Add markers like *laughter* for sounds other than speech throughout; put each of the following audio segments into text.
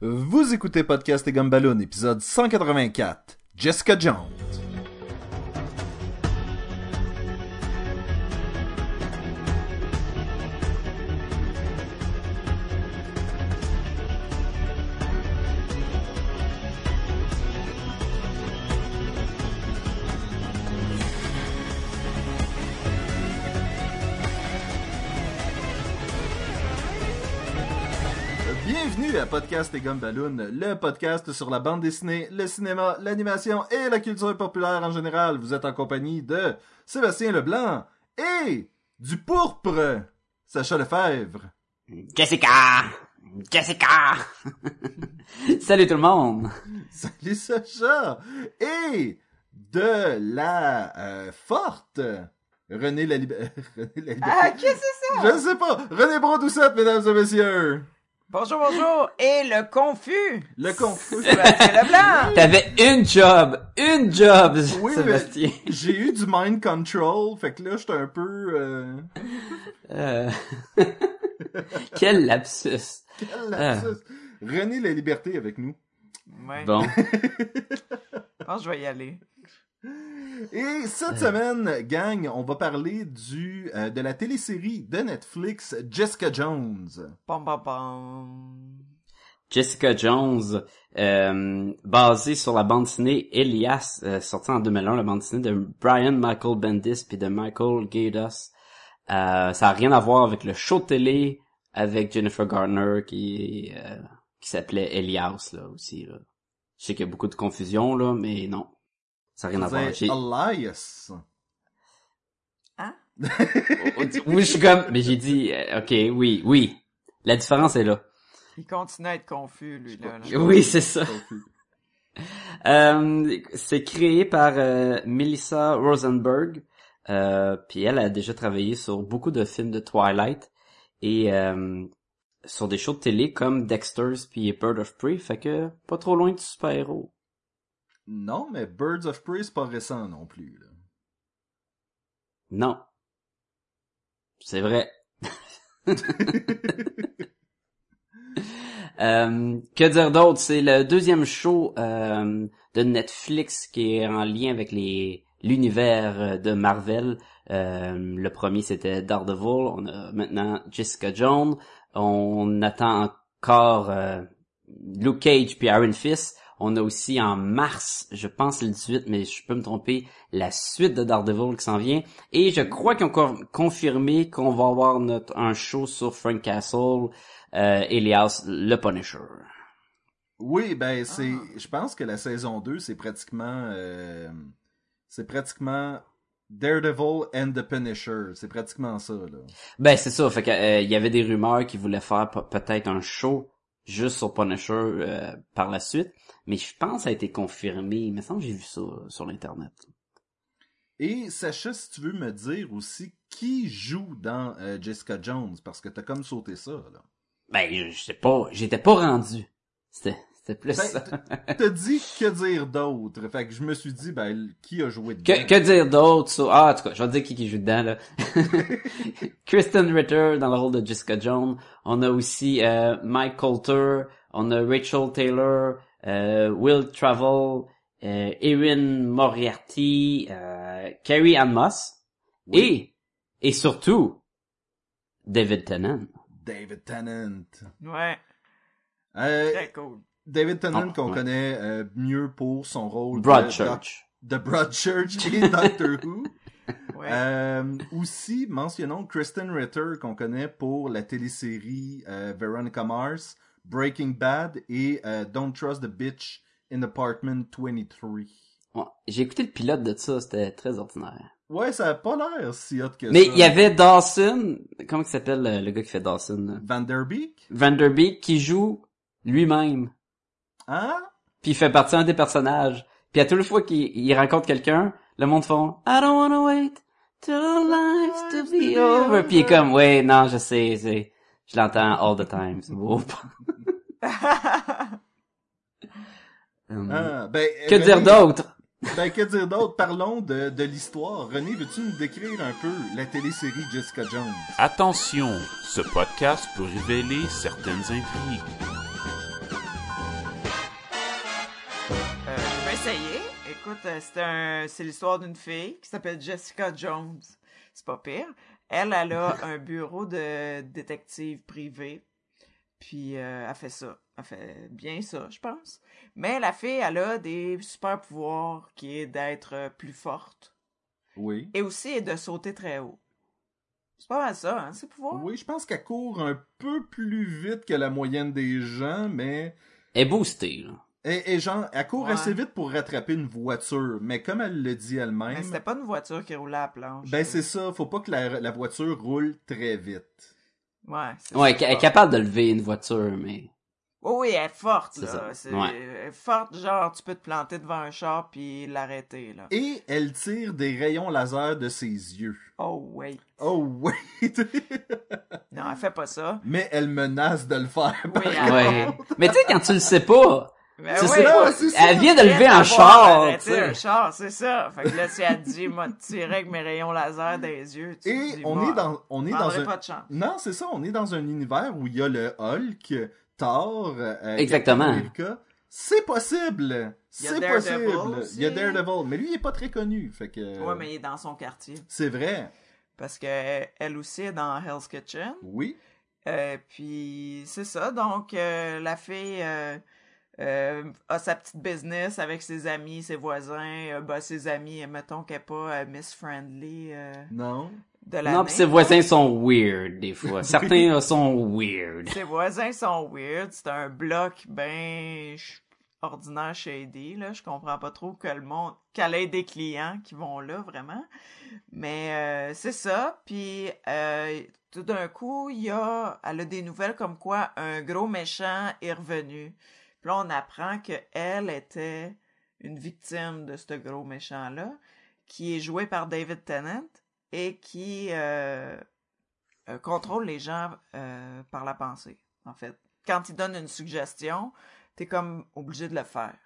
Vous écoutez Podcast et Gumballoon, épisode 184, Jessica Jones. Podcast et Gumballoon, le podcast sur la bande dessinée, le cinéma, l'animation et la culture populaire en général. Vous êtes en compagnie de Sébastien Leblanc et du pourpre, Sacha Lefebvre. Jessica! Jessica! *laughs* Salut tout le monde! *laughs* Salut Sacha! Et de la euh, forte René la, Lib- *laughs* René la Liberté. Ah, qu'est-ce que c'est ça? Je sais pas! René Brodoucette, mesdames et messieurs! Bonjour, bonjour! Et le confus! Le confus. *laughs* Sébastien Leblanc! *laughs* T'avais une job! Une job, Oui, Sébastien! mais *laughs* j'ai eu du mind control, fait que là, j'étais un peu... Euh... Euh, Quel lapsus! quel lapsus. René la Liberté avec nous. Ouais, Bon, je pense que je vais y aller. Et cette semaine, gang, on va parler du euh, de la télésérie de Netflix Jessica Jones. Pam, pam, pam. Jessica Jones, euh, basée sur la bande dessinée Elias, euh, sortie en 2001, la bande dessinée de Brian Michael Bendis puis de Michael Gaydos. Euh, ça a rien à voir avec le show de télé avec Jennifer Garner qui euh, qui s'appelait Elias là aussi. Là. Je sais qu'il y a beaucoup de confusion là, mais non, ça n'a rien à voir. Elias. Hein? oui, je suis comme, mais j'ai dit, euh, ok, oui, oui, la différence est là. Il continue à être confus, lui, là. là. Oui, c'est ça. Euh, c'est créé par euh, Melissa Rosenberg. Euh, puis elle a déjà travaillé sur beaucoup de films de Twilight et euh, sur des shows de télé comme Dexter's puis Bird of Prey. Fait que pas trop loin du super-héros. Non, mais Birds of Prey, c'est pas récent non plus. Là. Non. C'est vrai. *laughs* Euh, que dire d'autre? C'est le deuxième show euh, de Netflix qui est en lien avec les l'univers de Marvel. Euh, le premier c'était Daredevil. On a maintenant Jessica Jones. On attend encore Luke Cage puis Iron Fist. On a aussi en mars, je pense le 18, mais je peux me tromper, la suite de Daredevil qui s'en vient. Et je crois qu'ils ont encore confirmé qu'on va avoir notre un show sur Frank Castle, euh, Elias, le Punisher. Oui, ben c'est. Ah. Je pense que la saison 2, c'est pratiquement. euh, C'est pratiquement Daredevil and the Punisher. C'est pratiquement ça, là. Ben c'est ça, fait que euh, il y avait des rumeurs qui voulaient faire pe- peut-être un show juste sur Punisher euh, par la suite, mais je pense que ça a été confirmé. Il me semble que j'ai vu ça sur l'internet. Et Sacha, si tu veux me dire aussi qui joue dans euh, Jessica Jones, parce que t'as comme sauté ça, là. Ben je, je sais pas, j'étais pas rendu. C'était c'était plus Ben, ça. T'as dit que dire d'autre. Fait que je me suis dit, ben, qui a joué dedans? Que, que dire d'autre. Ah, en tout cas, je vais te dire qui, qui joue dedans, là. *laughs* Kristen Ritter dans le rôle de Jessica Jones. On a aussi euh, Mike Coulter. On a Rachel Taylor. euh, Will Travel. Euh, Erin Moriarty. Euh, Carrie Ann Moss. Oui. Et, et surtout, David Tennant. David Tennant. Ouais, Euh, très cool. David Tennant Ah, qu'on ouais. connaît euh, mieux pour son rôle Broadchurch. de, de Broadchurch et Doctor Who. *laughs* Ouais. Euh, aussi, mentionnons Kristen Ritter qu'on connaît pour la télésérie euh, Veronica Mars, Breaking Bad et euh, Don't Trust the Bitch in Apartment 23. Ouais, J'ai écouté le pilote de ça, c'était très ordinaire. Ouais, ça a pas l'air si hot que Mais ça. il y avait Dawson, comment il s'appelle le, le gars qui fait Dawson? là? Vanderbeek? Vanderbeek qui joue lui-même. Hein? Puis il fait partie d'un des personnages. Puis à toute fois qu'il il rencontre quelqu'un, le monde font I don't wanna wait till our lives to be over. Puis il est comme ouais non je sais, c'est je l'entends all the time. C'est beau. *laughs* Hum. Ah, ben, que René- dire d'autre? Ben, que dire d'autre? Parlons de, de l'histoire. René, veux-tu nous décrire un peu la télésérie Jessica Jones? Attention, ce podcast peut révéler certaines intrigues. Essayé. Écoute, euh, c'est un, c'est l'histoire d'une fille qui s'appelle Jessica Jones. C'est pas pire. Elle, elle a *laughs* un bureau de détective privé. Puis euh, elle fait ça. Elle fait bien ça, je pense. Mais la fille, elle a des super pouvoirs qui est d'être euh, plus forte Oui. et aussi de sauter très haut. C'est pas mal ça, hein, ces pouvoirs? Oui, je pense qu'elle court un peu plus vite que la moyenne des gens, mais... Elle est boostée, là. Et, et genre, elle court Ouais. assez vite pour rattraper une voiture, mais comme elle le dit Mais elle-même, c'était pas une voiture qui roulait à la planche. ben c'est ça, faut pas que la, la voiture roule très vite. Ouais, c'est Ouais, ça. elle est capable de lever une voiture, mais... Oh oui, elle est forte, C'est là. ça. C'est Ouais. elle est forte, genre, tu peux te planter devant un char puis l'arrêter, là. Et elle tire des rayons laser de ses yeux. Oh, wait. Oh oui! *laughs* Non, elle fait pas ça. mais elle menace de le faire. par Oui. Ouais. Mais tu sais, quand tu le sais pas, Oui, c'est ça. elle vient de elle lever un char, arrêté un char, c'est ça. Fait que là, si elle dit, m'a tiré avec mes rayons laser des yeux, tu te Et dis, on moi, est dans, on est dans un, pas de chance. non, c'est ça, on est dans un univers où il y a le Hulk, Thor, euh, Exactement. Captain America. C'est possible! C'est possible! aussi. Il y a Daredevil, mais lui, il est pas très connu, fait que... Ouais, mais il est dans son quartier. C'est vrai, Parce que elle aussi est dans Hell's Kitchen. oui. Euh, puis c'est ça, donc euh, la fille euh, a sa petite business avec ses amis, ses voisins, euh, bah, ses amis, mettons qu'elle est pas euh, Miss Friendly euh, Non. de. Non, pis ses voisins sont weird, des fois. *laughs* Certains euh, sont weird. Ses voisins sont weird, c'est un bloc ben ordinaire shady, là, je comprends pas trop que le monde, qu'elle ait des clients qui vont là, vraiment. Mais euh, c'est ça, puis euh, tout d'un coup, il y a, elle a des nouvelles comme quoi un gros méchant est revenu. Puis là, on apprend que elle était une victime de ce gros méchant-là, qui est joué par David Tennant et qui euh, euh, contrôle les gens euh, par la pensée, en fait. Quand il donne une suggestion, t'es comme obligé de le faire.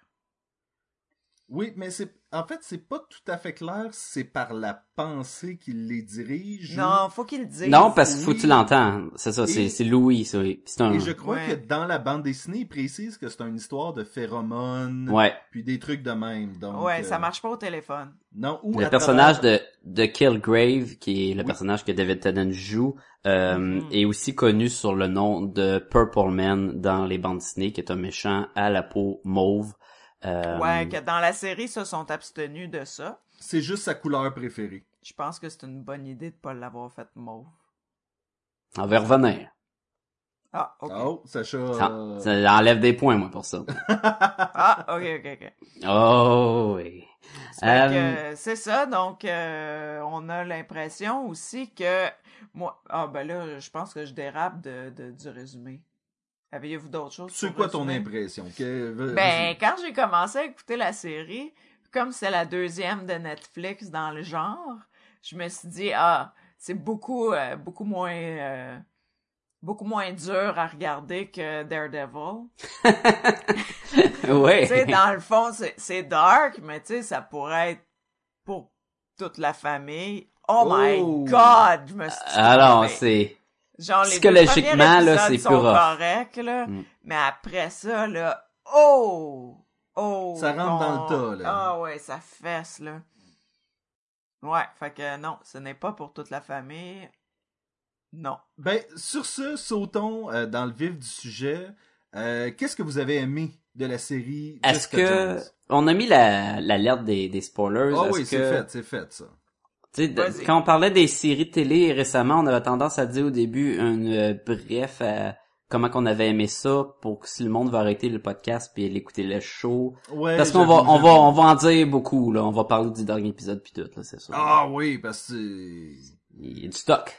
Oui, mais c'est, en fait, c'est pas tout à fait clair si c'est par la pensée qu'il les dirige. Non, faut qu'il le dise. Non, parce qu'il faut que tu l'entends. C'est ça, c'est c'est Louis, C'est un... Et je crois Ouais. que dans la bande dessinée, il précise que c'est une histoire de phéromones, Ouais. puis des trucs de même. Donc, Ouais, euh, ça marche pas au téléphone. Non, ou Le personnage travers- de, de Killgrave, qui est le Oui. personnage que David Tennant joue, euh, Mhm. est aussi connu sur le nom de Purple Man dans les bandes dessinées, qui est un méchant à la peau mauve. Euh, Ouais, que dans la série, se sont abstenus de ça. C'est juste sa couleur préférée. Je pense que c'est une bonne idée de pas l'avoir fait mauve. On va revenir. Ah, ok. Oh, Sacha. Ça, euh, ça enlève des points, moi, pour ça. *laughs* Ah, ok, ok, ok. Oh, oui. Euh, que, c'est ça, donc euh, on a l'impression aussi que moi ah ben là je pense que je dérape de, de- du résumé. Aviez-vous d'autres choses C'est quoi ton impression? Que- vas- Ben quand j'ai commencé à écouter la série, comme c'est la deuxième de Netflix dans le genre, je me suis dit ah c'est beaucoup euh, beaucoup moins euh, beaucoup moins dur à regarder que Daredevil. *laughs* ouais. tu sais, dans le fond, c'est- c'est dark, mais tu sais, ça pourrait être pour toute la famille. Oh, Oh. my god, je me suis Alors, trompée. c'est... Genre, les psychologiquement, là, c'est sont plus corrects, là, Mm. mais après ça, là, oh! Oh! Ça rentre dans le tas, là. Ah ouais, ça fesse, là. Ouais, fait que non, ce n'est pas pour toute la famille. Non. Ben, sur ce, sautons euh, dans le vif du sujet. Euh, Qu'est-ce que vous avez aimé de la série Est-ce Jessica que... Jones? On a mis la l'alerte des, des spoilers? Ah Est-ce oui, c'est que- fait, c'est fait, ça. De- quand on parlait des séries télé récemment, on avait tendance à dire au début un euh, bref à comment qu'on avait aimé ça pour que si le monde va arrêter le podcast puis aller écouter le show. Ouais, Parce qu'on va on va on va en dire beaucoup là, on va parler du dernier épisode puis tout là, c'est ça. Ah oui, parce que. Il y a du stock.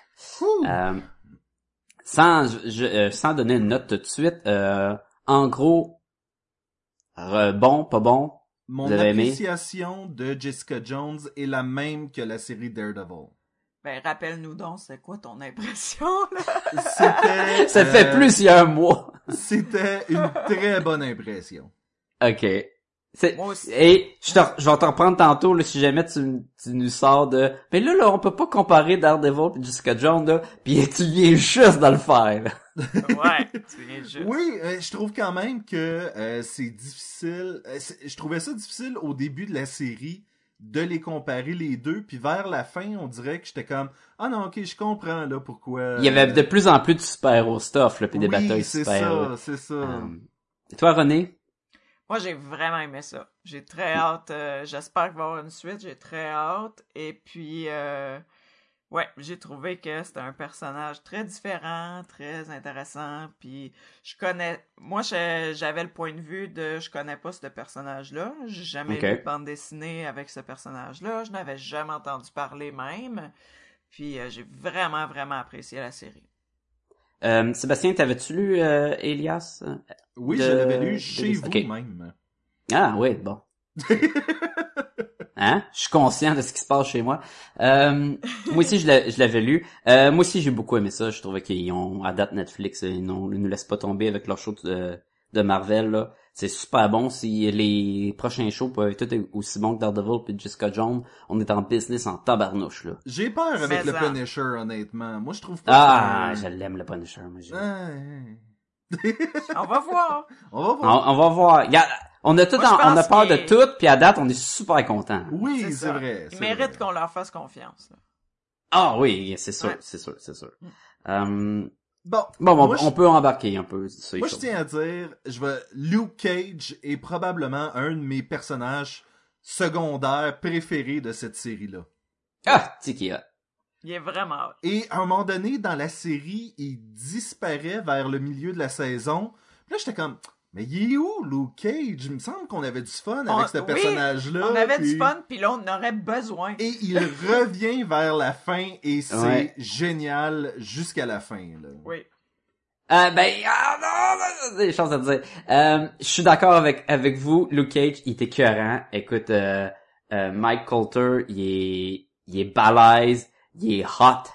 Euh, sans je- euh, sans donner une note tout de suite, euh, en gros re- bon, pas bon. Mon appréciation de Jessica Jones est la même que la série Daredevil. Ben, rappelle-nous donc, c'est quoi ton impression, là? C'était... *laughs* Ça fait euh, plus il y a un mois. C'était une très bonne impression. OK. C'est, Moi aussi. et je, vais te reprendre tantôt là, si jamais tu, tu nous sors de mais là là on peut pas comparer Daredevil et Jessica Jones là puis *laughs* tu viens juste de le faire là. Ouais, *laughs* tu viens juste. Oui, euh, je trouve quand même que euh, c'est difficile. euh, c'est- je trouvais ça difficile au début de la série de les comparer les deux, puis vers la fin, on dirait que j'étais comme ah non, ok, je comprends là pourquoi. Il y avait de plus en plus de super-héros stuff, là, puis des oui, batailles c'est super. ça, c'est ça. Euh, et toi, René? Moi, j'ai vraiment aimé ça. J'ai très hâte. euh, J'espère qu'il va y avoir une suite. J'ai très hâte. Et puis, euh, ouais, j'ai trouvé que c'était un personnage très différent, très intéressant. Puis, je connais. Moi, j'avais le point de vue de je connais pas ce personnage-là. J'ai jamais Ok. lu de bande dessinée avec ce personnage-là. Je n'avais jamais entendu parler même. Puis, euh, j'ai vraiment, vraiment apprécié la série. Euh, Sébastien, t'avais-tu lu euh, Elias? oui, de- je l'avais lu de- chez vous ok. même. Ah oui, bon. Hein? Je suis conscient de ce qui se passe chez moi. Euh, moi aussi, je l'avais lu. Euh, moi aussi, j'ai beaucoup aimé ça. Je trouvais qu'ils ont, à date Netflix, ils, n'ont- ils nous laissent pas tomber avec leur show de, de Marvel. là. C'est super bon. Si les prochains shows peuvent être aussi bons que Daredevil puis Jessica Jones, on est en business en tabarnouche, là. J'ai peur avec le Punisher, honnêtement. Moi, je trouve pas Ah, je l'aime, le Punisher. moi, j'ai- un- *laughs* On va voir. On va On, voir. on va voir. Regarde, on a tout, Moi, en- on a peur de tout, puis à date, on est super content. Oui, C'est vrai. Ils méritent qu'on leur fasse confiance. là. Ah oui, c'est sûr, Ouais. c'est sûr, c'est sûr. Mm. Euh, Bon, bon, on, je- peut embarquer un peu sur les Moi, je tiens à dire, je vais, Luke Cage est probablement un de mes personnages secondaires préférés de cette série-là. Ah, tu sais qu'il y a. Il est vraiment hot. Et à un moment donné, dans la série, il disparaît vers le milieu de la saison. Puis là, j'étais comme, mais il est où, Luke Cage? Il me semble qu'on avait du fun On- avec ce oui, personnage-là. On avait puis- du fun, puis là, on en aurait besoin. Et il *laughs* revient vers la fin et c'est Ouais. génial jusqu'à la fin. Là. Oui. Euh, ben, ah non, non, des choses à dire. Euh, je suis d'accord avec avec vous. Luke Cage, il était écœurant. Écoute, euh, euh, Mike Coulter, il est, il est balèze, il est hot.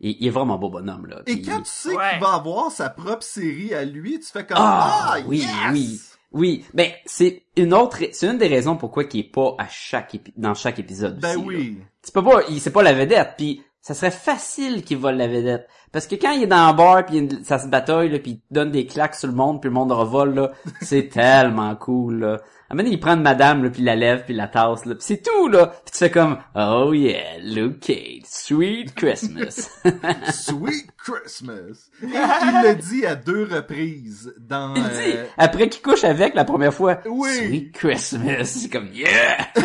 Il, il est vraiment beau bonhomme, là. Et quand tu sais Ouais. qu'il va avoir sa propre série à lui, tu fais comme Ah, Ah, oui, yes! oui. Oui, ben c'est une autre, c'est une des raisons pourquoi il est pas à chaque épi- dans chaque épisode. Ben aussi, là. oui. Tu peux pas, il c'est pas la vedette, puis ça serait facile qu'il vole la vedette, parce que quand il est dans un bar puis ça se bataille là, puis il donne des claques sur le monde puis le monde revole là, c'est *laughs* tellement cool là. À un moment donné, il prend une madame là puis il la lève puis il la tasse là, puis c'est tout là. Puis tu fais comme oh yeah, Luke Cage, sweet Christmas. *laughs* Sweet Christmas. Et il le dit à deux reprises dans. il dit euh, après qu'il couche avec la première fois, Oui. sweet Christmas, c'est comme yeah. *laughs*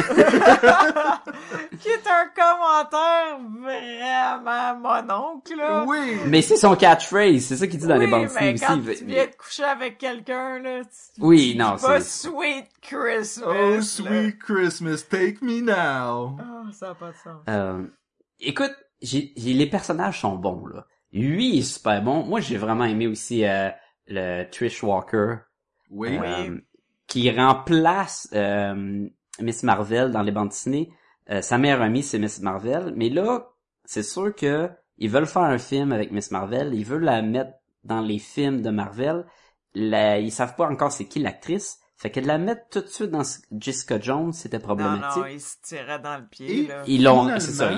Qui est un commentaire vraiment mononcle, là. Oui. Mais c'est son catchphrase, c'est ça qu'il dit dans les Oui, bandes mais aussi. quand il- tu viens de coucher avec quelqu'un, là, tu, Oui, tu non, c'est- Sweet Christmas. Oh, là. sweet Christmas, take me now. Ah, ça n'a pas de sens. Euh, écoute, j'ai, j'ai- les personnages sont bons là. Lui il est super bon. Moi j'ai vraiment aimé aussi euh, le Trish Walker Oui. Oui. euh, qui remplace euh, Miss Marvel dans les bandes dessinées. Euh, sa meilleure amie c'est Miss Marvel, mais là c'est sûr que ils veulent faire un film avec Miss Marvel, ils veulent la mettre dans les films de Marvel. La, ils savent pas encore c'est qui l'actrice. Fait que de la mettre tout de suite dans Jessica Jones, c'était problématique. non, il se tirait dans le pied, Et là. Ils l'ont, finalement, c'est ça.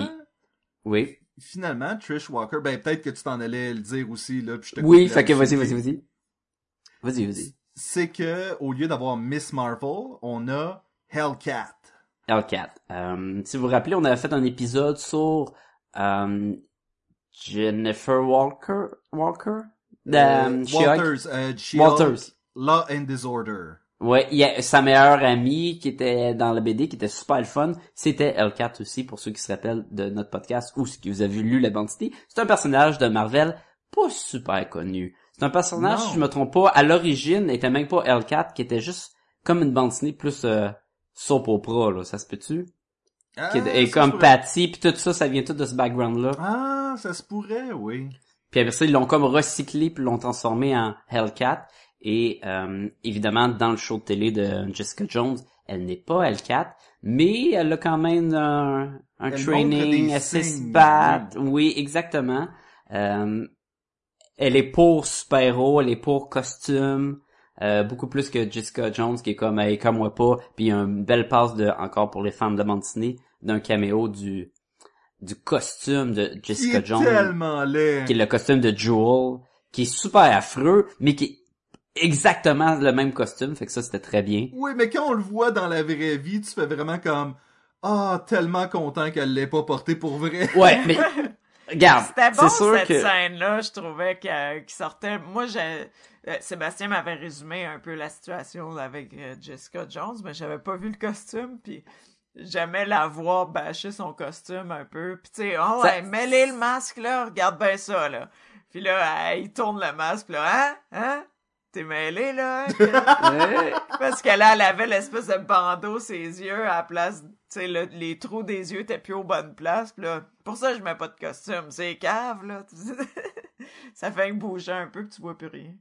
Oui. Finalement, Trish Walker, ben peut-être que tu t'en allais le dire aussi là, puis je te Oui, fait que vas-y, vas-y, vas-y. Vas-y, vas-y. C'est que au lieu d'avoir Miss Marvel, on a Hellcat. Hellcat. Euh, si vous vous rappelez, on avait fait un épisode sur euh, Jennifer Walker, Walker, Euh, euh. Walters, Walters. Law and Disorder. Ouais, il y a sa meilleure amie qui était dans la BD, qui était super le fun. C'était Hellcat aussi, pour ceux qui se rappellent de notre podcast ou qui vous avez lu la bandité. C'est un personnage de Marvel pas super connu. C'est un personnage, Non. si je me trompe pas, à l'origine, était même pas Hellcat, qui était juste comme une bande dessinée plus euh, soap opera, là. Ça se peut-tu? Ah, Qui est- et comme pourrait. Patty, puis tout ça, ça vient tout de ce background-là. Ah, ça se pourrait, oui. Puis après ça, ils l'ont comme recyclé, puis l'ont transformé en Hellcat. Et euh, évidemment, dans le show de télé de Jessica Jones, elle n'est pas Hellcat, mais elle a quand même un, un training, elle sait se signes, battre. Oui, exactement. Euh, elle est pour super-héros, elle est pour costume. euh, beaucoup plus que Jessica Jones qui est comme comme moi pas puis il y a une belle passe de encore pour les fans de dessinée d'un caméo du du costume de Jessica est Jones tellement laid. qui est le costume de Jewel. qui est super affreux, mais qui est exactement le même costume, fait que ça c'était très bien. Oui, mais quand on le voit dans la vraie vie, tu fais vraiment comme ah tellement content qu'elle l'ait pas porté pour vrai. Ouais, mais *laughs* regarde, C'était bon sûr cette que scène-là, je trouvais qu'elle- qu'il sortait. Moi, j'ai euh, Sébastien m'avait résumé un peu la situation avec euh, Jessica Jones, mais j'avais pas vu le costume, puis j'aimais la voir bâcher son costume un peu. Puis tu sais, oh Ça- le masque là, regarde bien ça là. Puis là, elle, il tourne le masque, là, hein, hein, t'es mêlé là. *laughs* hein? Parce que là, elle avait l'espèce de bandeau ses yeux à la place, tu sais, le- les trous des yeux étaient plus aux bonnes places. Pis là, pour ça, je mets pas de costume. C'est cave, là. *laughs* ça fait que bouger un peu que tu vois plus rien.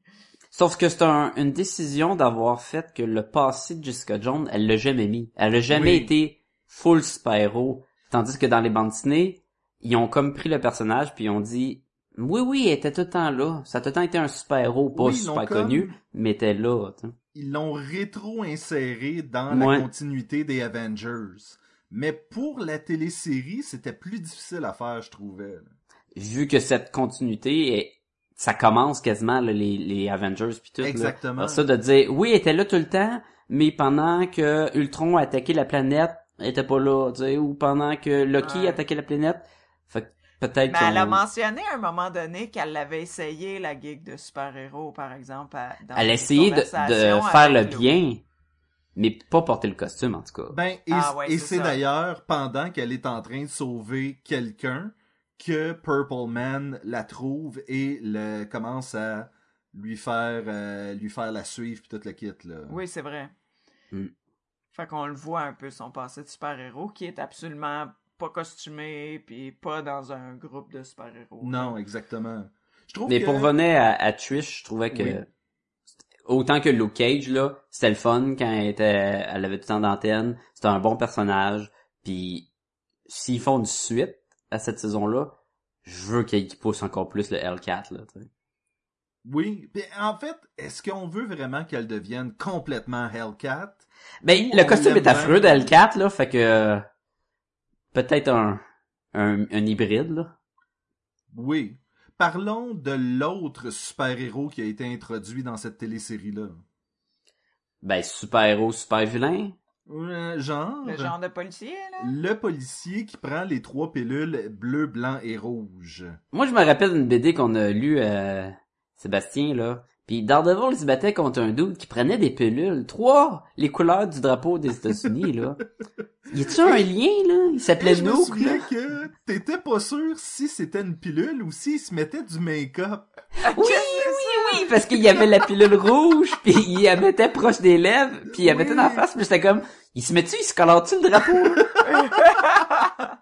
Sauf que c'est un- une décision d'avoir fait que le passé de Jessica Jones, elle l'a jamais mis. Elle a jamais Oui. été full super-héros. Tandis que dans les bandes dessinées, ils ont comme pris le personnage puis ils ont dit oui oui, elle était tout le temps là. Ça a tout le temps été un super-héros pas Oui, super comme- connu, mais elle était là. Ils l'ont rétro-inséré dans Ouais. la continuité des Avengers. Mais pour la télésérie, c'était plus difficile à faire, je trouvais. Vu que cette continuité ça commence quasiment là, les, les Avengers puis tout. là. Exactement. Alors ça de dire oui, elle était là tout le temps, mais pendant que Ultron a attaqué la planète, elle était pas là, tu sais, ou pendant que Loki Ouais. a attaqué la planète. Fait que peut-être Mais elle a mentionné à un moment donné qu'elle avait essayé la gig de super-héros, par exemple. à- dans elle a une essayé de, faire le bien, mais pas porter le costume en tout cas. Ben, et, Ah ouais, et c'est d'ailleurs pendant qu'elle est en train de sauver quelqu'un que Purple Man la trouve et le commence à lui faire euh, lui faire la suivre puis toute le kit là. Oui, c'est vrai. Mm. Fait qu'on le voit un peu son passé de super-héros qui est absolument pas costumé puis pas dans un groupe de super-héros. Non, exactement. Je trouve Mais que pour revenir à, à Trish, je trouvais que Oui. autant que Luke Cage là, c'était le fun quand elle était, elle avait tout le temps d'antenne, c'était un bon personnage. Puis s'ils font une suite à cette saison-là, je veux qu'ils qu'ils poussent encore plus le Hellcat là. tu sais. oui, Puis, en fait, est-ce qu'on veut vraiment qu'elle devienne complètement Hellcat? Ben le costume est affreux de bien? Hellcat là, fait que euh, peut-être un, un un hybride là. Oui. Parlons de l'autre super-héros qui a été introduit dans cette télésérie là. Ben super héros, super vilain. Euh, genre Le genre de policier, là? le policier qui prend les trois pilules bleu, blanc et rouge. Moi, je me rappelle d'une BD qu'on a lu euh, Sébastien, là. Puis Daredevil il se battait contre un dude qui prenait des pilules. Trois! Les couleurs du drapeau des États-Unis, là. Y a-tu un lien, là? Il s'appelait je me Nook, souviens là. que t'étais pas sûr si c'était une pilule ou s'il se mettait du make-up. Oui, oui, oui, parce qu'il y avait la pilule rouge, puis il la mettait proche des lèvres, puis il la mettait dans la face, puis j'étais comme, il se met-tu, il se colore-tu le drapeau? *laughs*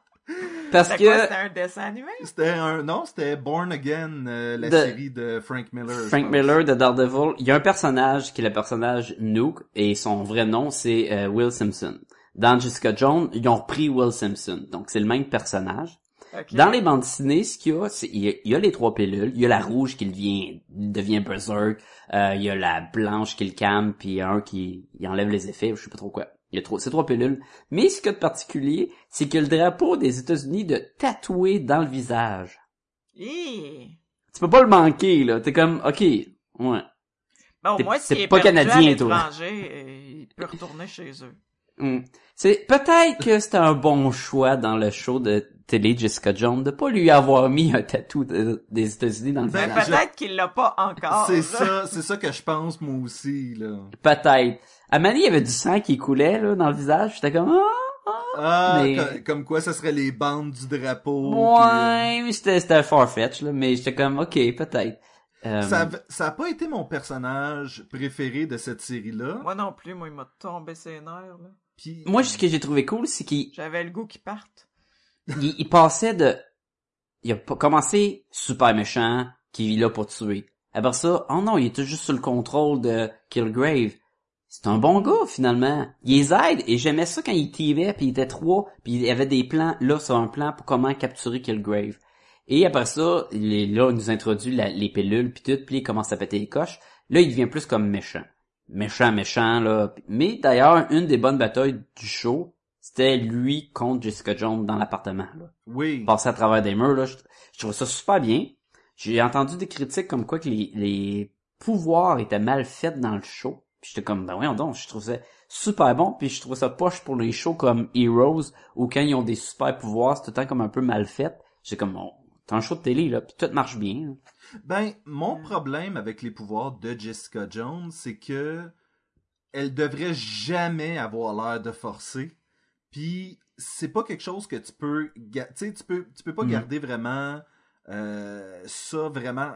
parce que c'était un dessin animé? C'était un non, c'était Born Again, euh, la De- série de Frank Miller. Frank. Miller de Daredevil, il y a un personnage qui est le personnage Nook, et son vrai nom, c'est euh, Will Simpson. Dans Jessica Jones, ils ont repris Will Simpson, donc c'est le même personnage. Dans les bandes dessinées, ce qu'il y a, c'est il y a, il y a les trois pilules. Il y a la rouge qui devient devient berserk. Euh, il y a la blanche qui le calme, puis il y a un qui il enlève les effets, je sais pas trop quoi. Il y a trop, ces trois pilules. Mais ce qu'il y a de particulier, c'est que le drapeau des États-Unis de tatoué dans le visage. Tu peux pas le manquer, là. T'es comme, ok, ouais. Bon, T'es- moi, t'es s'il est pas perdu à Canadien, toi. l'étranger, euh, il peut retourner chez eux. Hmm. C'est peut-être que c'était un bon choix dans le show de télé Jessica Jones de pas lui avoir mis un tatou de- des États-Unis dans le Ben, Mais visage. peut-être qu'il l'a pas encore. C'est ça, c'est ça que je pense moi aussi là. Peut-être. À Mani, il y avait du sang qui coulait là dans le visage. J'étais comme ah, Ah, Mais- co- comme quoi ça serait les bandes du drapeau. ouais, mais c'était c'était farfetch là, mais j'étais comme ok, peut-être. Euh, puis, euh, ça, ça a pas été mon personnage préféré de cette série-là. Moi non plus, moi, il m'a tombé ses nerfs, là. Puis Moi, ce que j'ai trouvé cool, c'est qu'il J'avais le goût qu'il parte. il, il passait de... Il a pas commencé super méchant, qui est là pour tuer. Après ça, oh non, il était juste sur le contrôle de Killgrave. C'est un bon gars, finalement. Il les aide, et j'aimais ça quand il tirait, puis il était trois, puis il avait des plans, là, sur un plan pour comment capturer Killgrave. Et après ça, il est là, il nous introduit la- les pilules, puis tout, puis il commence à péter les coches. Là, il devient plus comme méchant. Méchant, méchant, là. Mais d'ailleurs, une des bonnes batailles du show, c'était lui contre Jessica Jones dans l'appartement, là oui. passer à travers des murs là je, je trouve ça super bien j'ai entendu des critiques comme quoi que les, les pouvoirs étaient mal faits dans le show. Puis j'étais comme, ben voyons donc, je trouve ça super bon, puis je trouve ça poche pour les shows comme Heroes, où quand ils ont des super pouvoirs, c'est tout le temps comme un peu mal fait. J'ai comme, bon, t'as un show de télé, là, puis tout marche bien. Ben, mon problème avec les pouvoirs de Jessica Jones, c'est que elle devrait jamais avoir l'air de forcer. Puis c'est pas quelque chose que tu peux, tu sais, tu peux, tu peux pas Mm. garder vraiment euh, ça vraiment.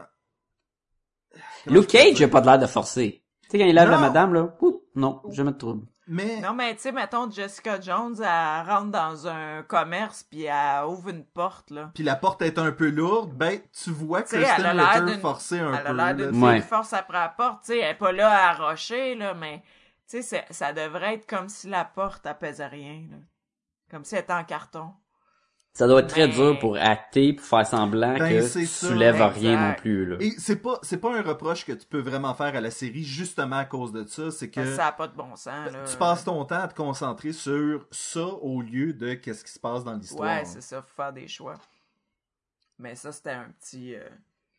Comment je Luke Cage dire? a pas de l'air de forcer. Tu sais, quand il lève la madame, là, ouh, non, jamais de trouble. Mais Non, mais tu sais, mettons, Jessica Jones, elle rentre dans un commerce, puis elle ouvre une porte, là. puis la porte est un peu lourde, ben tu vois elle a Kristen l'air Ritter d'une- forcer un Elle a peu. l'air là. d'une Ouais. force après la porte, tu sais, elle est pas là à rocher, là, mais, tu sais, c'est- ça devrait être comme si la porte, elle pesait rien, là. Comme si elle était en carton. Ça doit être très Mais- dur pour acter, pour faire semblant Ben, que tu ça. soulèves Exact. rien non plus, là. Et c'est pas c'est pas un reproche que tu peux vraiment faire à la série justement à cause de ça, c'est que ça a pas de bon sens, là. tu passes ton temps à te concentrer sur ça au lieu de qu'est-ce qui se passe dans l'histoire. Ouais, c'est ça, faut faire des choix. Mais ça, c'était un petit... euh,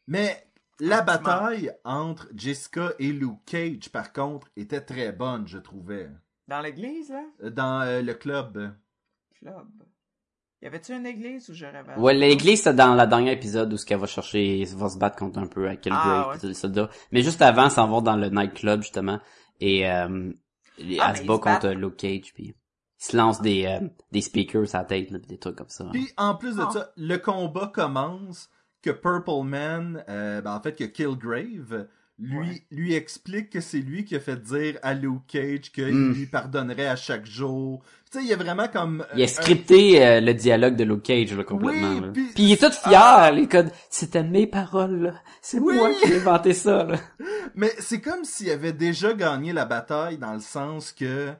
Mais la bataille entre Jessica et Luke Cage, par contre, était très bonne, je trouvais. Dans l'église, là? Dans euh, le club. Club. Y avait-tu une église où je rêvais? Ouais, l'église, c'est dans le dernier épisode où ce qu'elle va chercher, elle va se battre contre un peu à Killgrave Ah, ouais. tous les soldats. Mais juste avant, s'en vont dans le nightclub, justement. Et, euh, elle Ah, mais se bat contre Luke Cage, puis ils se lancent des, euh, des speakers à la tête, là, pis des trucs comme ça. Puis en plus de Ah. ça, le combat commence que Purple Man, euh, ben, en fait que Killgrave, lui, Ouais. lui explique que c'est lui qui a fait dire à Luke Cage qu'il Mm. lui pardonnerait à chaque jour. Tu sais, il y a vraiment comme... Il a euh, scripté euh, le dialogue de Luke Cage, là, complètement. Oui, là. puis- Puis il est tout fier, Ah! les codes. C'était mes paroles, là. C'est Oui! moi qui ai inventé ça, là. *laughs* Mais c'est comme s'il avait déjà gagné la bataille dans le sens que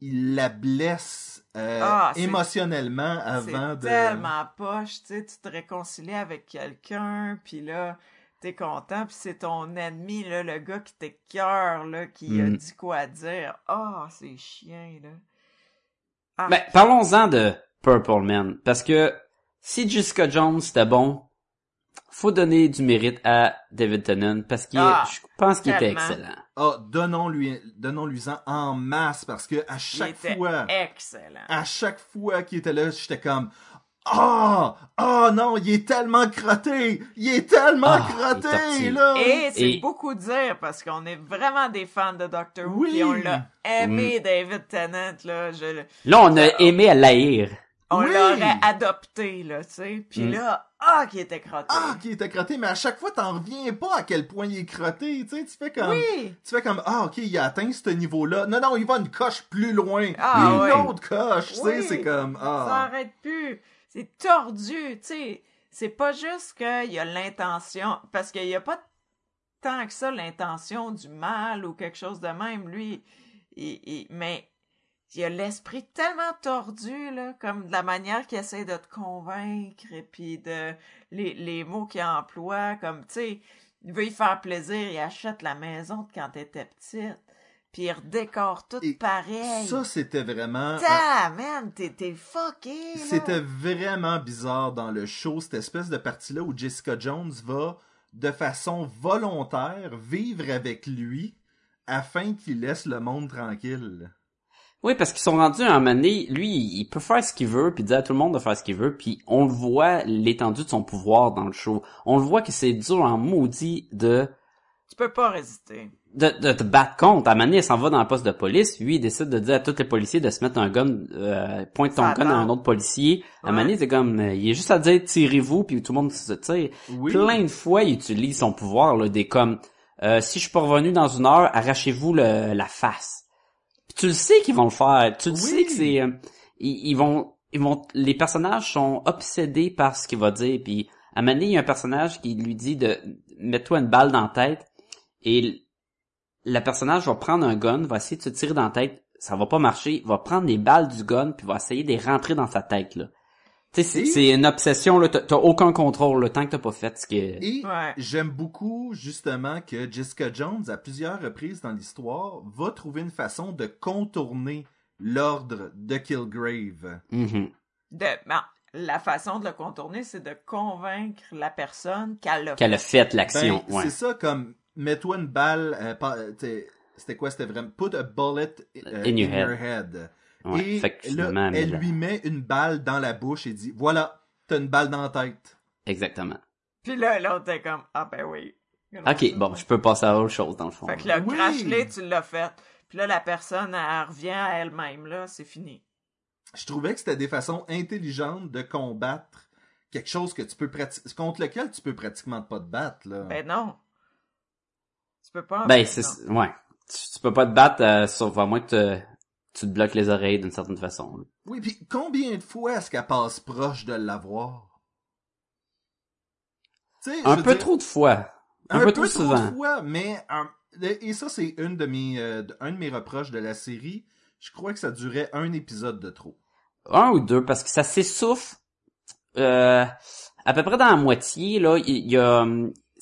il la blesse euh, Ah, émotionnellement avant C'est de... tellement poche, tu sais, tu te réconcilies avec quelqu'un, puis là, t'es content, puis c'est ton ennemi, là, le gars qui t'écœure, là, qui a Mm. dit quoi dire. Ah, c'est chien, là. Ah, Ben, parlons-en de Purple Man. Parce que si Jessica Jones c'était bon, faut donner du mérite à David Tennant parce qu'il est- Ah, je pense qu'il était excellent. Ah, donnons-lui, donnons-lui-en en masse parce que à il chaque était fois, excellent. à chaque fois qu'il était là, j'étais comme ah ah non, il est tellement crotté, il est tellement Ah, il est crotté là. Et c'est Et- beaucoup dire parce qu'on est vraiment des fans de Doctor Who Oui. et on l'a aimé Mm. David Tennant là, je, Là, on a aimé à l'haïr. on Oui. l'aurait adopté là, tu sais. Puis Mm. là, ah qui était crotté. Ah, qui était crotté, mais à chaque fois t'en reviens pas à quel point il est crotté, tu sais, tu fais comme oui. tu fais comme ah ok il a atteint ce niveau là non non il va une coche plus loin Ah, une ouais. autre coche tu sais Oui. c'est comme Ça ah arrête plus. C'est tordu, tu sais. C'est pas juste qu'il y a l'intention, parce qu'il y a pas tant que ça l'intention du mal ou quelque chose de même. Lui, il, mais il a l'esprit tellement tordu, comme de la manière qu'il essaie de te convaincre, et puis de les, les mots qu'il emploie, comme, tu sais, il veut y faire plaisir, il achète la maison de quand t'étais petite, puis il redécore tout Et pareil. ça c'était vraiment Ta, man, t'es, fucké. C'était vraiment bizarre dans le show, cette espèce de partie-là où Jessica Jones va, de façon volontaire, vivre avec lui afin qu'il laisse le monde tranquille. Oui, parce qu'ils sont rendus à un moment donné, lui, il peut faire ce qu'il veut, puis dire à tout le monde de faire ce qu'il veut, puis on le voit, l'étendue de son pouvoir dans le show. On le voit que c'est dur en maudit de, Tu peux pas résister. De, de te battre contre. À un moment donné, il s'en va dans le poste de police, lui, il décide de dire à tous les policiers de se mettre un gun, euh, pointe ton gun à un autre policier. À un moment Ouais. donné, c'est comme, euh, il est juste à dire tirez-vous, puis tout le monde se tire. Oui. Plein de fois, il utilise son pouvoir, là, des comme, euh, si je suis pas revenu dans une heure, arrachez-vous le, la face. Puis tu le sais qu'ils vont le faire. Tu le Oui. sais que c'est, euh, ils, ils vont, ils vont, les personnages sont obsédés par ce qu'il va dire. Puis à un moment donné, il y a un personnage qui lui dit de mets-toi une balle dans la tête et le personnage va prendre un gun, va essayer de se tirer dans la tête. Ça va pas marcher. Il va prendre les balles du gun puis va essayer de les rentrer dans sa tête là. Tu sais, c'est- Et- c'est une obsession là. T'as aucun contrôle le tant que t'as pas fait ce que. Et Ouais. j'aime beaucoup justement que Jessica Jones, à plusieurs reprises dans l'histoire, va trouver une façon de contourner l'ordre de Killgrave. Mhm. De, ben, la façon de le contourner, c'est de convaincre la personne qu'elle a Qu'elle a fait. fait l'action. Ben, ouais. C'est ça comme mets-toi une balle. euh, pas- t'sais, c'était quoi C'était vraiment put a bullet euh, In your head. Ouais, Et là, elle là- lui met une balle dans la bouche et dit voilà, t'as une balle dans la tête. Exactement. Puis là, l'autre est comme, ah ben oui. Ok, bon, je peux passer à autre chose dans le fond. Fait que là, Oui. crash-les, tu l'as fait. Puis là, la personne, elle revient à elle-même, là, c'est fini. Je trouvais que c'était des façons intelligentes de combattre quelque chose que tu peux pratiquer contre lequel tu peux pratiquement pas te battre là. Ben non. Tu peux pas. en Ben, c'est, ouais. Tu, tu peux pas te battre, euh, sauf à moins que te- tu te bloques les oreilles d'une certaine façon. là. Oui, puis combien de fois est-ce qu'elle passe proche de l'avoir? Tu sais, je Un peu dire, trop de fois. Un, peu, trop souvent. de fois, mais un- et ça c'est une de mes euh, un de mes reproches de la série. Je crois que ça durait un épisode de trop. Un ou deux, parce que ça s'essouffle. Euh, à peu près dans la moitié, là, il y, a...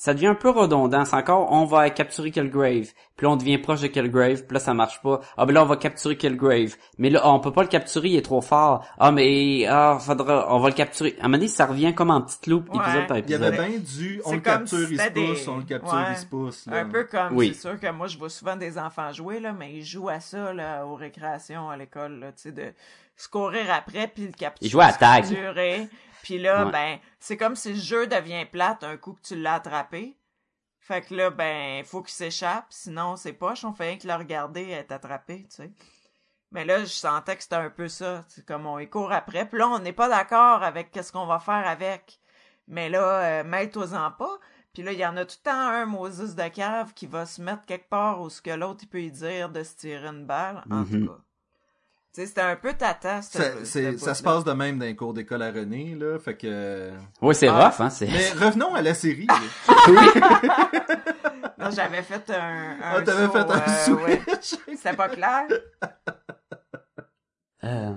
Ça devient un peu redondant. C'est encore, on va capturer Killgrave. Puis là, on devient proche de Killgrave. Puis là, ça marche pas. Ah, ben là, on va capturer Killgrave. Mais là, on peut pas le capturer, il est trop fort. Ah, mais, ah, faudra, on va le capturer. À un moment donné, ça revient comme en petite loupe, Ouais. épisode par Il y épisode. avait bien du on le capture, si il se pousse, on le capture, ouais. il se pousse. Là. Un peu comme, Oui. c'est sûr que moi, je vois souvent des enfants jouer, là, mais ils jouent à ça, là, aux récréations, à l'école, là, tu sais, de se courir après, puis le capturer. Ils jouent à tag. Puis là, Ouais. ben, c'est comme si le jeu devient plate un coup que tu l'as attrapé. Fait que là, ben, faut qu'il s'échappe, sinon c'est poche, on fait rien que le regarder être attrapé, tu sais. Mais là, je sentais que c'était un peu ça, c'est comme on y court après, puis là, on n'est pas d'accord avec qu'est-ce qu'on va faire avec. Mais là, euh, mets-toi-en pas. Puis là, il y en a tout le temps un Moses de cave qui va se mettre quelque part où ce que l'autre, il peut y dire de se tirer une balle, en Mhm. tout cas. Tu sais, c'était un peu tata, Ça, ça se passe de même dans les cours d'école à René, là, fait que... Oui, c'est Ah. rough, hein, c'est... Mais revenons à la série. là. *laughs* *laughs* Non, j'avais fait un, un Ah, t'avais fait un euh, ouais. *laughs* C'était pas clair? Euh,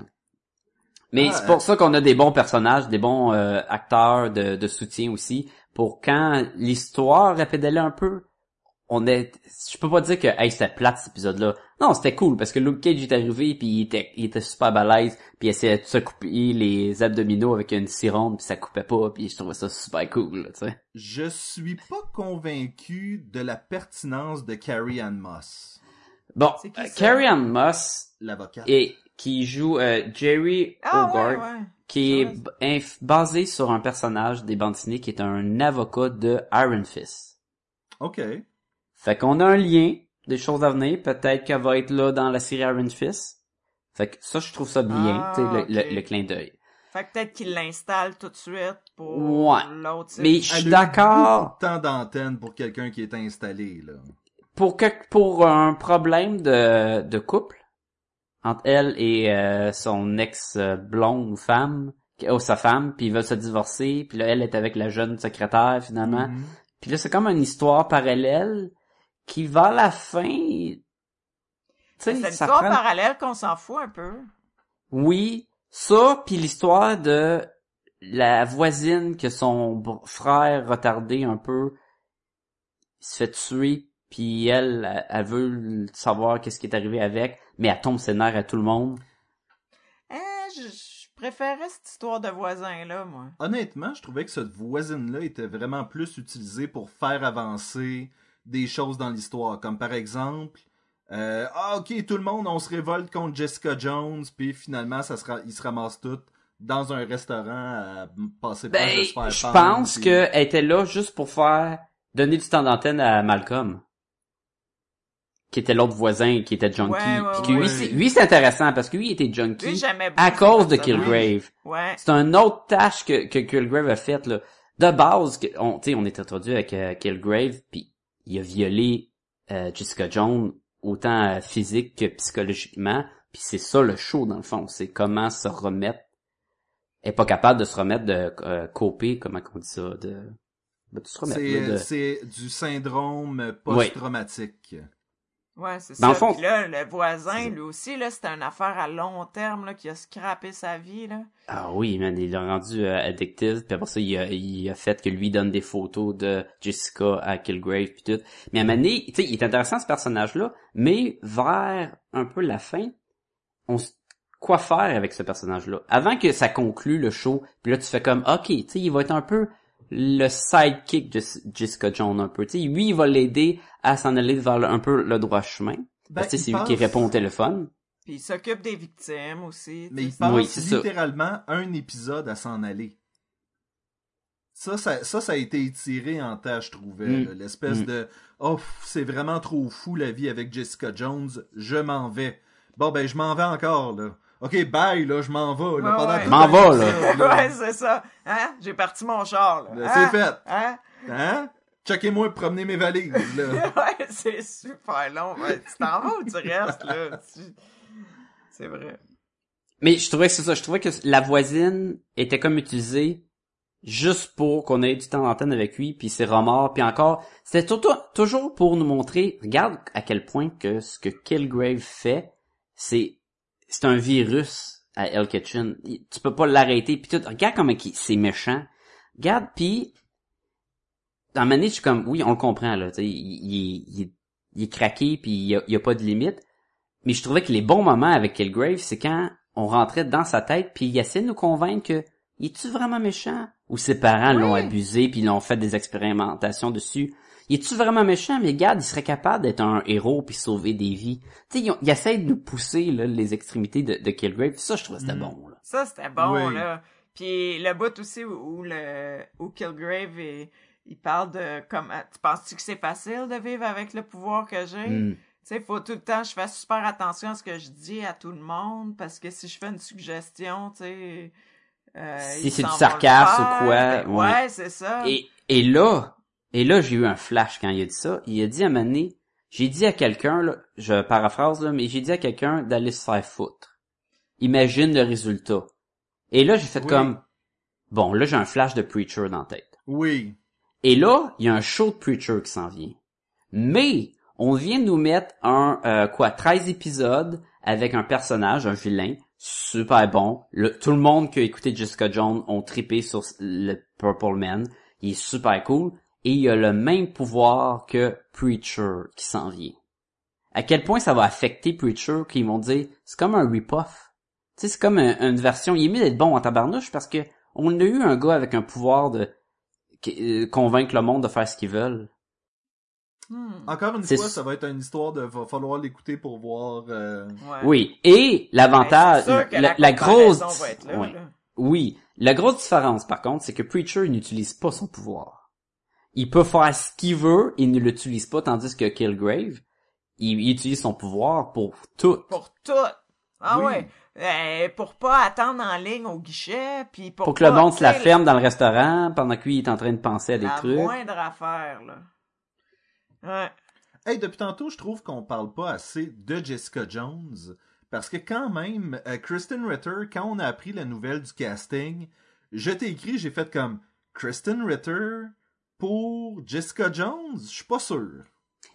Mais Ah, c'est pour ça qu'on a des bons personnages, des bons euh, acteurs de, de soutien aussi. Pour quand l'histoire répédait un peu, on est, je peux pas dire que hey c'était plate cet épisode-là. Non, c'était cool parce que Luke Cage est arrivé puis il était, il était super balèze puis il essayait de se couper les abdominaux avec une scie ronde puis ça coupait pas puis je trouvais ça super cool, là, tu sais. Je suis pas convaincu de la pertinence de Carrie Ann Moss, Bon, qui euh? Carrie Ann Moss l'avocate. et qui joue euh, Jerry Ah, Hogarth. ouais. qui est inf- basé sur un personnage des bandes dessinées qui est un avocat de Iron Fist. Ok. Fait qu'on a un lien, des choses à venir, peut-être qu'elle va être là dans la série Iron Fist. Fait que ça, je trouve ça bien, Ah, tu sais, le, le- le clin d'œil. Fait que peut-être qu'il l'installe tout de suite pour Ouais. l'autre. Mais je suis d'accord beaucoup de temps d'antenne pour quelqu'un qui est installé, là. pour que, pour un problème de, de couple entre elle et euh, son ex euh, blonde ou femme, qui- oh, sa femme, puis ils veulent se divorcer, puis là elle est avec la jeune secrétaire finalement. Mhm. Puis là, c'est comme une histoire parallèle qui va à la fin. C'est ça l'histoire prend... parallèle qu'on s'en fout un peu. Oui, ça, puis l'histoire de la voisine que son frère retardé un peu il se fait tuer, puis elle, elle, elle veut savoir qu'est-ce qui est arrivé avec, mais elle tombe ses nerfs à tout le monde. Eh, je, je préférais cette histoire de voisin-là, moi. Honnêtement, je trouvais que cette voisine-là était vraiment plus utilisée pour faire avancer des choses dans l'histoire. Comme par exemple, euh, ah ok, tout le monde, on se révolte contre Jessica Jones, puis finalement, ça sera, ils se ramassent tous dans un restaurant à passer Ben, de se faire je pense puis- qu'elle était là juste pour faire donner du temps d'antenne à Malcolm. Qui était l'autre voisin qui était junkie. Ouais, ouais, Puis que lui, ouais. c'est- lui, c'est intéressant parce que lui, il était junkie Lui, à cause de. Ouais. C'est un autre tâche que, que Killgrave a faite, là. De base, que- on, tu sais, on est introduit avec euh, Killgrave, puis il a violé euh, Jessica Jones autant euh, physique que psychologiquement. Puis c'est ça le show, dans le fond. C'est comment se remettre. Elle est pas capable de se remettre de euh, coper, comment on dit ça, de... Ben, C'est de- c'est du syndrome post-traumatique. Ouais, c'est Dans ça. le fond- Puis là, le voisin, lui aussi, là, c'était une affaire à long terme, là, qui a scrappé sa vie, là. Ah oui, man, il l'a rendu euh, addictive, puis après ça, il a, il a fait que lui donne des photos de Jessica à Killgrave, puis tout. Mais à un moment donné, tu sais, il est intéressant ce personnage-là, mais vers un peu la fin, on s- quoi faire avec ce personnage-là? Avant que ça conclue le show, puis là tu fais comme OK, tu sais, il va être un peu le sidekick de Jessica Jones un peu. Tu sais, lui, il va l'aider à s'en aller vers le- un peu le droit chemin. Ben, Parce que c'est lui qui répond au téléphone. Puis il s'occupe des victimes aussi. Mais il passe Oui, c'est ça. littéralement un épisode à s'en aller. Ça, ça, ça, ça a été étiré en tas, je trouvais. Mm. L'espèce Mm. de « Oh, c'est vraiment trop fou la vie avec Jessica Jones, je m'en vais. » Bon, ben, je m'en vais encore, là. OK, bye, là, je m'en vais. Là, Ouais, pendant ouais. tout M'en va, là. *laughs* ouais, c'est ça. Hein? J'ai parti mon char, là. Là, Hein? c'est fait. Hein? Hein? Checkez-moi promener mes valises, là. *laughs* ouais, c'est super long. Ouais, tu t'en vas ou tu restes, là? Tu- C'est vrai. Mais je trouvais que c'est ça, je trouvais que la voisine était comme utilisée juste pour qu'on ait du temps d'antenne avec lui, puis ses remords, puis encore, c'était tout- tout- toujours pour nous montrer, regarde à quel point que ce que Kilgrave fait, c'est c'est un virus à El Kitchen. Tu peux pas l'arrêter, puis tout. Regarde comment c'est méchant. Regarde, puis dans ma je suis comme, oui, on le comprend, là, il, il, il, il est craqué, puis il y a, il y a pas de limite. Mais je trouvais que les bons moments avec Kilgrave, c'est quand on rentrait dans sa tête, puis il essayait de nous convaincre que, il est-tu vraiment méchant? Ou ses parents l'ont abusé, puis ils l'ont fait des expérimentations dessus. Il est-tu vraiment méchant? Mais regarde, il serait capable d'être un héros puis sauver des vies. Tu sais, ils essayent de nous pousser là, les extrémités de, de Kilgrave. Ça, je trouvais que c'était Mm. bon. Là. Ça, c'était bon, Oui. là. Puis le bout aussi où, où le où Kilgrave il, il parle de comme tu penses-tu que c'est facile de vivre avec le pouvoir que j'ai? Mm. Tu sais, faut tout le temps je fais super attention à ce que je dis à tout le monde parce que si je fais une suggestion, tu sais euh, Si ils c'est du sarcasme ou quoi, Fait- ouais. Ouais, c'est ça. Et, et là, et là, j'ai eu un flash quand il a dit ça. Il a dit à donné, j'ai dit à quelqu'un, là, je paraphrase, là, mais j'ai dit à quelqu'un d'aller se faire foutre. Imagine le résultat. Et là, j'ai fait Oui. comme, bon, là, j'ai un flash de Preacher dans la tête. Oui. Et là, il y a un show de Preacher qui s'en vient. Mais, on vient de nous mettre un, euh, quoi, 13 épisodes avec un personnage, un vilain, super bon. Le- tout le monde qui a écouté Jessica Jones ont trippé sur le Purple Man. Il est super cool. Et il a le même pouvoir que Preacher qui s'en vient. À quel point ça va affecter Preacher qu'ils vont dire, c'est comme un rip-off. Tu sais, c'est comme un- une version, il est mieux d'être bon en tabarnouche parce que on a eu un gars avec un pouvoir de euh, convaincre le monde de faire ce qu'ils veulent. Hmm. Encore une fois, ça va être une histoire de va falloir l'écouter pour voir. euh, Ouais. Oui, et l'avantage, Ben, c'est sûr que la, la, la grosse, va être là, ouais. là. oui, la grosse différence par contre, c'est que Preacher n'utilise pas son pouvoir. Il peut faire ce qu'il veut, il ne l'utilise pas, tandis que Killgrave, il, il utilise son pouvoir pour tout. Pour tout. Ah Oui. ouais. Euh, pour pas attendre en ligne au guichet, puis pour, Pour que le monde se la ferme dans le restaurant pendant que lui il est en train de penser à des la trucs. moindre affaire, là. Ouais. Hey, depuis tantôt, je trouve qu'on parle pas assez de Jessica Jones. Parce que quand même, euh, Kristen Ritter, quand on a appris la nouvelle du casting, je t'ai écrit, j'ai fait comme Kristen Ritter? Pour Jessica Jones? Je suis pas sûr.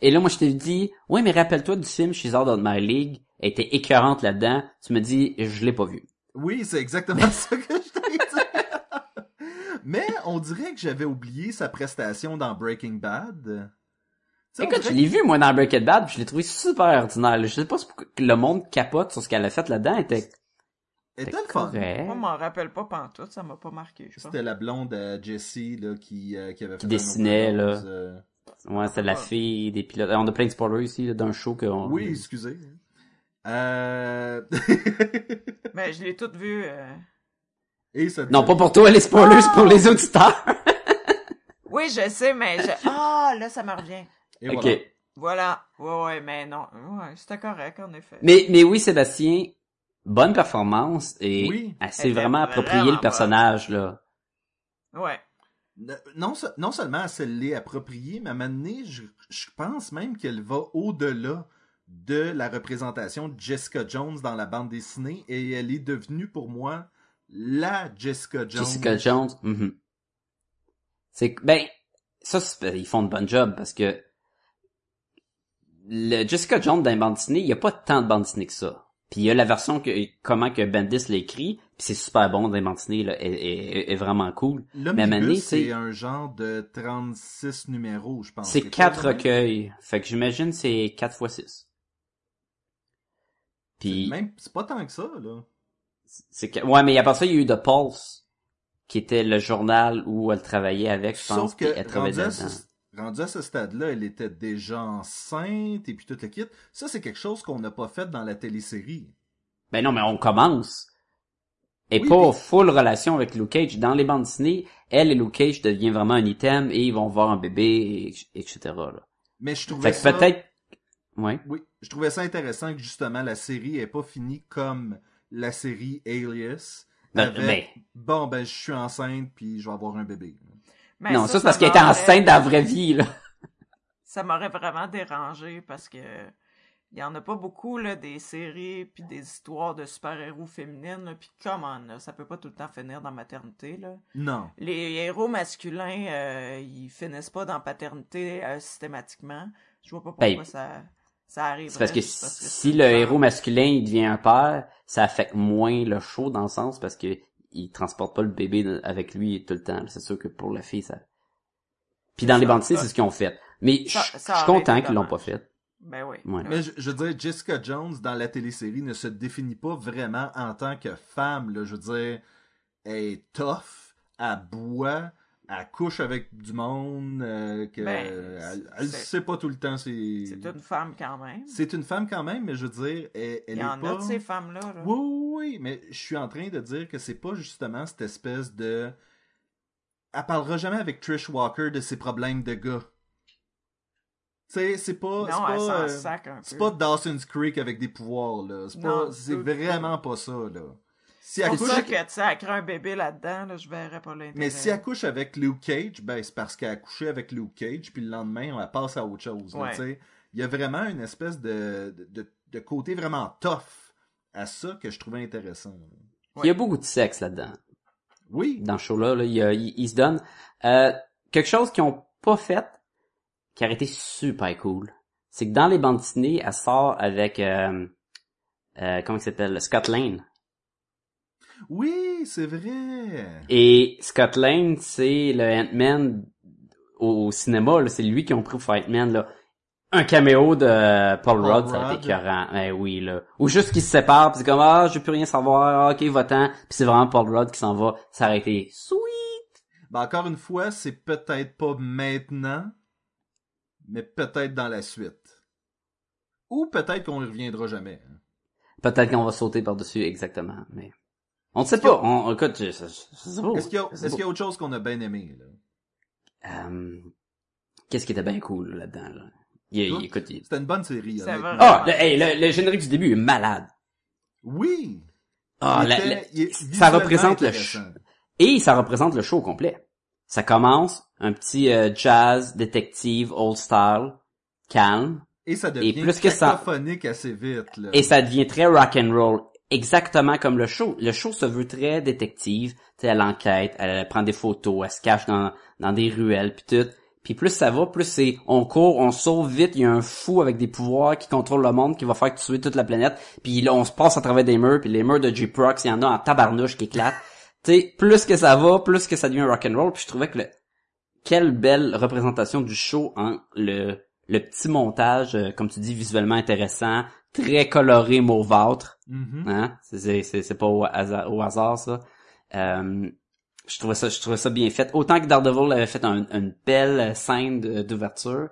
Et là, moi, je t'ai dit, oui, mais rappelle-toi du film She's Out of My League, elle était écœurante là-dedans. Tu me dis, je l'ai pas vu. Oui, c'est exactement *laughs* ça que je t'ai dit. Mais on dirait que j'avais oublié sa prestation dans Breaking Bad. Écoute, je l'ai vu, moi, dans Breaking Bad, puis je l'ai trouvé super ordinaire. Je sais pas si le monde capote sur ce qu'elle a fait là-dedans. Elle était, était le fun. correct. Moi, je m'en rappelle pas pantoute, ça m'a pas marqué. C'était la blonde à Jessie là, qui, euh, qui avait fait Qui dessinait, là. euh, Ouais, c'était la Ouais. fille des pilotes. On a plein de spoilers ici, d'un show que on... Oui, excusez. Euh... *laughs* Mais je l'ai toute vue. euh. Et ça Non, pas pour toi, les spoilers, c'est pour les auditeurs. *laughs* Oui, je sais, mais je... Ah, là, ça me revient. Et ok. voilà. Voilà. Ouais, ouais, mais non. Ouais, c'était correct, en effet. Mais, mais oui, Sébastien, bonne performance et Oui. elle s'est vraiment approprié le personnage, là. Ouais. Non, non seulement elle se l'est appropriée, mais à un moment donné, je, je pense même qu'elle va au-delà de la représentation de Jessica Jones dans la bande dessinée et elle est devenue pour moi la Jessica Jones. Jessica Jones. mhm. C'est que- ben ça c'est- ils font de bon job parce que le Jessica Jones dans les bandes dessinées, il y a pas tant de bandes dessinées que ça. Puis il y a la version que comment que Bendis l'a écrit, puis c'est super bon dessinées là, est, est- est vraiment cool. À L'omnibus, c'est un genre de 36 numéros, je pense. C'est quatre recueils. Fait que j'imagine c'est 4 fois 6. C'est Puis même- C'est pas tant que ça, là. c'est que, ouais, mais après ça, il y a eu The Pulse, qui était le journal où elle travaillait avec, je pense, que elle travaillait rendu à, dedans. ce, rendu à ce stade-là, elle était déjà enceinte et puis tout le kit. Ça, c'est quelque chose qu'on n'a pas fait dans la télésérie. Ben non, mais on commence. Et Oui, pas mais- full relation avec Luke Cage. Dans les bandes dessinées, elle et Luke Cage deviennent vraiment un item et ils vont voir un bébé, et- etc. Là. Mais je trouvais ça... peut-être... Ouais. Oui, je trouvais ça intéressant que justement la série est pas finie comme la série Alias. Ben, avec, ben, Bon, ben, je suis enceinte puis je vais avoir un bébé. Mais non, ça, c'est parce qu'elle était enceinte dans la vraie vie, là. Ça m'aurait vraiment dérangé parce que il y en a pas beaucoup là des séries puis des histoires de super-héros féminines là, puis comment là, ça peut pas tout le temps finir dans maternité là. Non. Les héros masculins euh, ils finissent pas dans paternité euh, systématiquement. Je vois pas pourquoi Ben, ça ça arrive. C'est parce que si le héros masculin il devient un père, ça affecte moins le show dans le sens parce que il transporte pas le bébé avec lui tout le temps. C'est sûr que pour la fille ça. Puis dans les bandes dessinées, c'est ce qu'ils ont fait. Mais je Ça- je ça suis content qu'ils l'ont pas fait. Ben oui. Ouais. Mais je, je veux dire, Jessica Jones dans la télésérie ne se définit pas vraiment en tant que femme. Là. Je veux dire, elle est tough, elle boit, elle couche avec du monde, euh, que, Ben, elle, elle c'est- sait pas tout le temps. C'est C'est une femme quand même. c'est une femme quand même, mais je veux dire, elle, elle Il y est en pas... a de ces femmes là. Oui, oui, oui, mais je suis en train de dire que c'est pas justement cette espèce de. Elle parlera jamais avec Trish Walker de ses problèmes de gars. Sais, c'est pas. c'est pas, euh, c'est pas Dawson's Creek avec des pouvoirs, là. C'est pas. C'est vraiment pas ça, là. Si C'est que, tu sais, elle crée un bébé là-dedans, là, je verrais pas l'intérêt. Mais si elle couche avec Luke Cage, ben c'est parce qu'elle a couché avec Luke Cage, puis le lendemain, on la passe à autre chose. là, Ouais. tu sais. Il y a vraiment une espèce de, de, de côté vraiment tough à ça que je trouvais intéressant. Il y a beaucoup de sexe là-dedans. Oui, Dans ce show-là, là, il, y a- il- il se donne. Euh, quelque chose qu'ils ont pas fait, qui aurait été super cool, c'est que dans les bandes dessinées, elle sort avec euh, euh, comment il s'appelle? Scott Lane. Oui, c'est vrai. Et Scott Lane, c'est le Ant-Man au, au cinéma, c'est lui qui ont pris pour Ant-Man, là. Un caméo de Paul, Paul Rudd, ça a été écœurant. Eh oui, là. Ou juste qu'ils se séparent, pis c'est comme, ah, je veux plus rien savoir, ah, ok, va-t'en. Pis c'est vraiment Paul Rudd qui s'en va. Ça aurait été sweet. Ben, encore une fois, c'est peut-être pas maintenant, mais peut-être dans la suite. Ou peut-être qu'on y reviendra jamais. hein. Peut-être qu'on va sauter par-dessus, exactement, mais... On ne sait pas. On, écoute, je, je- je. Est-ce qu'il y, sais est-ce qu'il y a autre chose qu'on a bien aimé, là? Euh, Qu'est-ce qui était bien cool là-dedans, là? Il, écoute, il- C'était une bonne série. Ah, le, hey, le, le générique du début est malade. Oui! Ah, Il la- était- la- il est ça représente le ch- Et ça représente le show au complet. Ça commence, un petit euh, jazz, détective, old style, calme, Et ça devient plus que ça- cacophonique assez vite, là. et ça devient très rock and roll, exactement comme le show. Le show se veut très détective, tu sais, elle enquête, elle prend des photos, elle se cache dans, dans des ruelles, puis tout. Puis plus ça va, plus c'est on court, on sauve vite, il y a un fou avec des pouvoirs qui contrôle le monde, qui va faire tuer toute la planète. Puis là, on se passe à travers des murs, puis les murs de J-Prox, il y en a en tabarnouche qui éclatent. *laughs* tu sais, plus que ça va, plus que ça devient rock and roll. Puis je trouvais que le, quelle belle représentation du show en le le petit montage, euh, comme tu dis, visuellement intéressant, très coloré, mauvâtre. Mhm. Hein? C'est- C'est pas au hasard, au hasard ça. Euh, je trouvais ça, je trouvais ça bien fait. Autant que Daredevil avait fait un- une belle scène d'ouverture.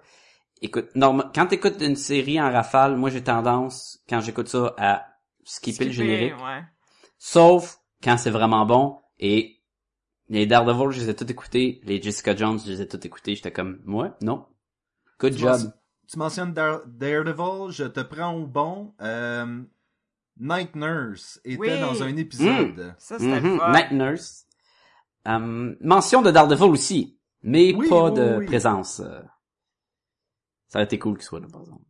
Écoute, norma- quand t'écoutes une série en rafale, moi j'ai tendance, quand j'écoute ça, à skipper, le générique. ouais. Sauf quand c'est vraiment bon. Et les Daredevil, je les ai tous écoutés. Les Jessica Jones, je les ai tous écoutés. J'étais comme, ouais, non. Good Tu job. Tu mentionnes Dare- Daredevil, je te prends au bon. Euh, Night Nurse était Oui. dans un épisode. Ça, c'était le fun. Night Nurse. Euh, mention de Daredevil aussi, mais Oui, pas oui, de oui. présence. euh. Ça aurait été cool qu'il soit là, par exemple.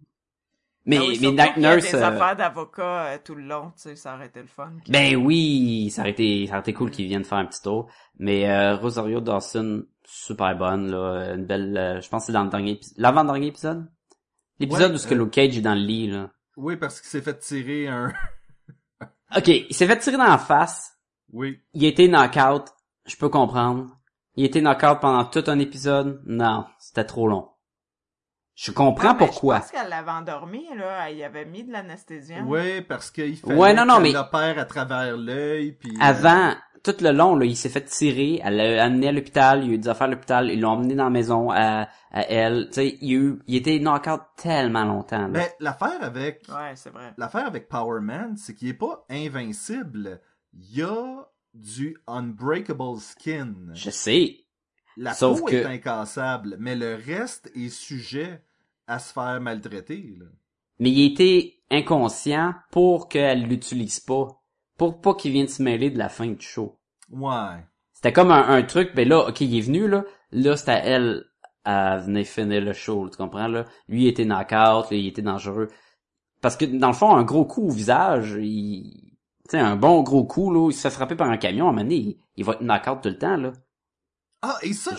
Mais, Ah oui, mais Night qu'il y a Nurse, des euh, affaires d'avocat euh, tout le long, tu sais, ça aurait été le fun. ben oui, ça aurait été, ça aurait été cool qu'il vienne faire un petit tour. Mais euh, Rosario Dawson, super bonne, là, une belle, euh, je pense que c'est dans le dernier épisode, l'avant-dernier épisode? L'épisode Ouais, où ce que euh, Luke Cage est dans le lit, là. Oui, parce qu'il s'est fait tirer un... *laughs* Ok, il s'est fait tirer dans la face, Oui. il a été knock-out, je peux comprendre. Il a été knock-out pendant tout un épisode, non, c'était trop long. Je comprends Ah, pourquoi. Je pense qu'elle l'avait endormi, là. Elle y avait mis de l'anesthésiant. Oui, parce qu'il fallait Ouais, non, non, qu'elle mais- l'opère à travers l'œil, puis... euh, Avant, tout le long, là, il s'est fait tirer, elle l'a amené à l'hôpital, il y a eu des affaires à l'hôpital, ils l'ont emmené dans la maison à, à elle. Tu sais, il, y a eu- il était knock-out tellement longtemps. Là. Mais l'affaire avec... Ouais, c'est vrai. L'affaire avec Power Man, c'est qu'il est pas invincible. Il y a du unbreakable skin. Je sais. La sauf peau que- est incassable, mais le reste est sujet à se faire maltraiter. Là. Mais il était inconscient pour qu'elle l'utilise pas. Pour pas qu'il vienne se mêler de la fin du show. Ouais. C'était comme un, un truc, ben là, ok, il est venu, là. Là, c'était à elle à venir finir le show, tu comprends, là. Lui, il était knock-out, là, il était dangereux. Parce que, dans le fond, un gros coup au visage, il... Tu sais, un bon gros coup, là, il se fait frapper par un camion, à un moment donné, il, il va être knock-out tout le temps, là. Ah, et ça,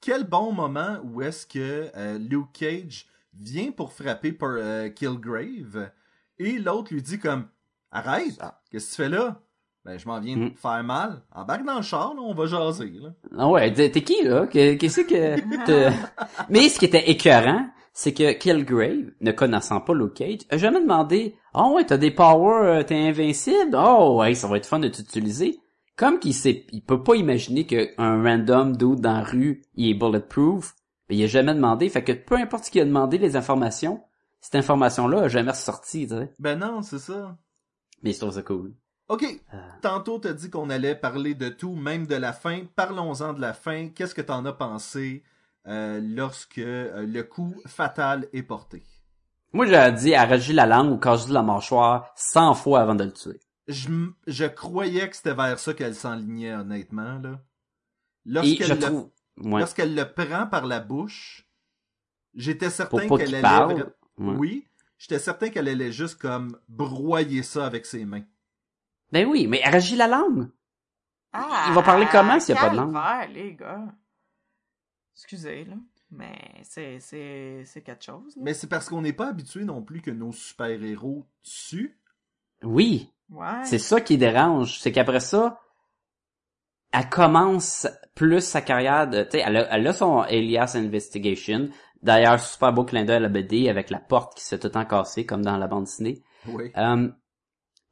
quel bon moment où est-ce que euh, Luke Cage vient pour frapper par euh, Killgrave et l'autre lui dit comme Arrête, qu'est-ce que tu fais là? Ben, je m'en viens de Mm. te faire mal. Embarque dans le char, là, on va jaser. Là. Ah ouais, t'es qui, là? Que- Qu'est-ce que... te- *laughs* Mais ce qui était écœurant, c'est que Killgrave, ne connaissant pas Luke Cage, a jamais demandé « Ah ouais, t'as des powers, euh, t'es invincible? Oh ouais, ça va être fun de t'utiliser. » Comme qu'il sait, il peut pas imaginer qu'un random dude dans la rue, il est bulletproof, mais il a jamais demandé, fait que peu importe ce qu'il a demandé, les informations, cette information-là a jamais ressorti, tu sais. Ben non, c'est ça. Mais je trouve ça cool. OK. Euh. Tantôt, t'as dit qu'on allait parler de tout, même de la fin. Parlons-en de la fin. Qu'est-ce que t'en as pensé euh, lorsque euh, le coup fatal est porté? Moi, j'ai dit arracher la langue ou casser la mâchoire 100 fois avant de le tuer. Je, je croyais que c'était vers ça qu'elle s'enlignait, honnêtement. Là. Et Lorsqu'elle je le, trouve... Ouais. lorsqu'elle le prend par la bouche, j'étais certain qu'elle allait... parle. Ouais. Oui, j'étais certain qu'elle allait juste comme broyer ça avec ses mains. Ben oui, mais arracher la langue. Ah, Il va parler comment s'il y a pas de langue? les gars. Excusez, là. Mais c'est, c'est, c'est quelque chose, là. Mais c'est parce qu'on n'est pas habitué non plus que nos super-héros tuent. Oui, Ouais. c'est ça qui dérange. C'est qu'après ça, elle commence plus sa carrière de... Tu sais, elle, a- elle a son Alias Investigation. D'ailleurs, super beau clin d'œil à la BD avec la porte qui s'est tout le temps cassée, comme dans la bande dessinée. Oui. Euh,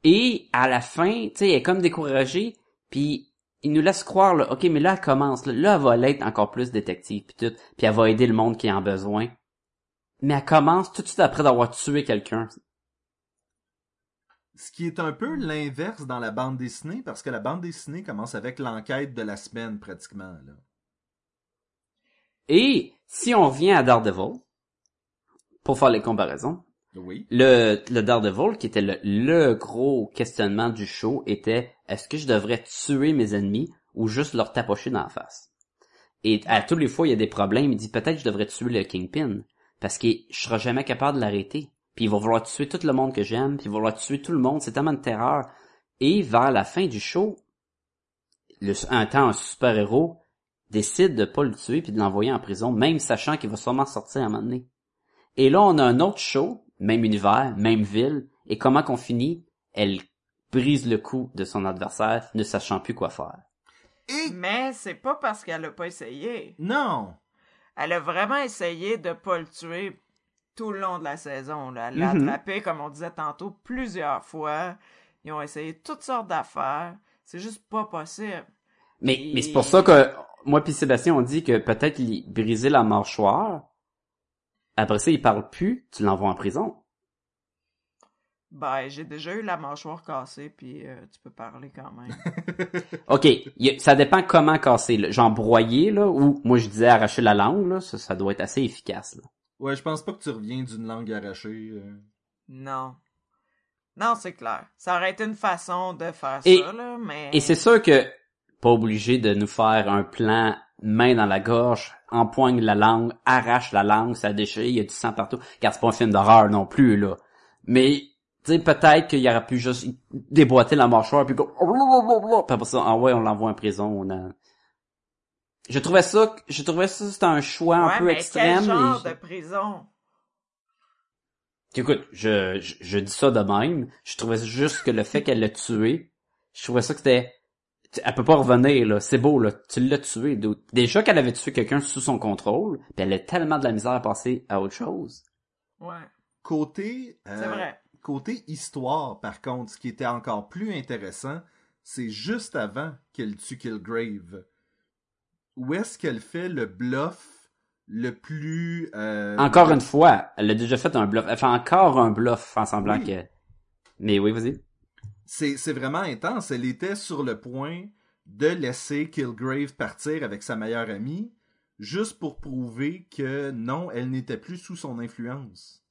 et à la fin, tu sais, elle est comme découragée, puis il nous laisse croire, là, ok, mais là, elle commence, là, là elle va l'être encore plus détective, puis tout, puis elle va aider le monde qui en a besoin. Mais elle commence tout de suite après d'avoir tué quelqu'un. Ce qui est un peu l'inverse dans la bande dessinée, parce que la bande dessinée commence avec l'enquête de la semaine, pratiquement. Là. Et si on revient à Daredevil, pour faire les comparaisons, Oui. le, le Daredevil, qui était le, le gros questionnement du show, était est-ce que je devrais tuer mes ennemis ou juste leur tapocher dans la face? Et à tous les fois, il y a des problèmes. Il dit peut-être que je devrais tuer le Kingpin parce que je serai jamais capable de l'arrêter. Puis il va vouloir tuer tout le monde que j'aime, puis il va vouloir tuer tout le monde. C'est tellement de terreur. Et vers la fin du show, le, un temps un super-héros décide de pas le tuer puis de l'envoyer en prison, même sachant qu'il va sûrement sortir à un moment donné. Et là, on a un autre show, même univers, même ville, et comment qu'on finit? Elle brise le cou de son adversaire, ne sachant plus quoi faire. Et Mais c'est pas parce qu'elle a pas essayé. non, Elle a vraiment essayé de pas le tuer tout le long de la saison. Là. Elle l'a Mhm. attrapé, comme on disait tantôt, plusieurs fois. Ils ont essayé toutes sortes d'affaires. C'est juste pas possible. Mais, Et- mais c'est pour ça que moi puis Sébastien on dit que peut-être il briser la mâchoire. Après ça, il parle plus, tu l'envoies en prison. Ben, j'ai déjà eu la mâchoire cassée, puis euh, tu peux parler quand même. *laughs* OK, a- ça dépend comment casser. Là. Genre broyer, là, ou moi je disais arracher la langue, là, ça, ça doit être assez efficace. Là. ouais, je pense pas que tu reviens d'une langue arrachée. euh. non. Non, c'est clair. Ça aurait été une façon de faire Et- ça, là, mais... Et c'est sûr que pas obligé de nous faire un plan main dans la gorge, empoigne la langue, arrache la langue, ça déchire, il y a du sang partout. Car c'est pas un film d'horreur non plus, là. Mais, tu sais, peut-être qu'il aurait pu juste déboîter la mâchoire, puis go... Puis après ça, ah ouais, on l'envoie en prison. On a... Je trouvais ça, je trouvais ça, c'était un choix un peu mais extrême. quel genre et- de prison? Écoute, je, je, je dis ça de même. Je trouvais juste que le fait qu'elle l'a tué, je trouvais ça que c'était, elle peut pas revenir, là. C'est beau, là. Tu l'as tué. Déjà qu'elle avait tué quelqu'un sous son contrôle, puis elle a tellement de la misère à passer à autre chose. Ouais, Côté, euh, c'est vrai. côté histoire, par contre, ce qui était encore plus intéressant, c'est juste avant qu'elle tue Kilgrave. Où est-ce qu'elle fait le bluff le plus... euh, Encore une fois, elle a déjà fait un bluff. Elle fait encore un bluff en semblant Oui. que... Mais oui, vas-y. C'est, c'est vraiment intense. Elle était sur le point de laisser Kilgrave partir avec sa meilleure amie, juste pour prouver que non, elle n'était plus sous son influence.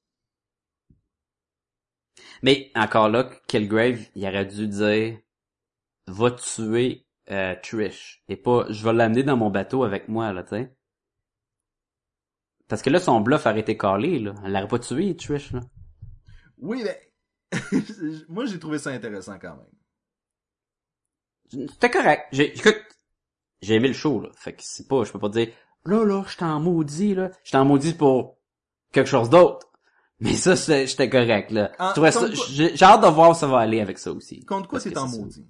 Mais encore là, Kilgrave, il aurait dû dire va tuer euh, Trish et pas je vais l'amener dans mon bateau avec moi là, tu sais. Parce que là son bluff aurait été calé là, elle l'aurait pas tué Trish là. Oui, mais *laughs* moi j'ai trouvé ça intéressant quand même. C'était correct. J'ai écoute, j'ai aimé le show là, fait que c'est pas je peux pas dire là là, j'étais en maudit là, j'étais en maudit pour quelque chose d'autre. Mais ça c'est- j'étais correct là. Ah, Je j'ai hâte de voir où ça va aller avec ça aussi. Contre quoi c'est en maudit?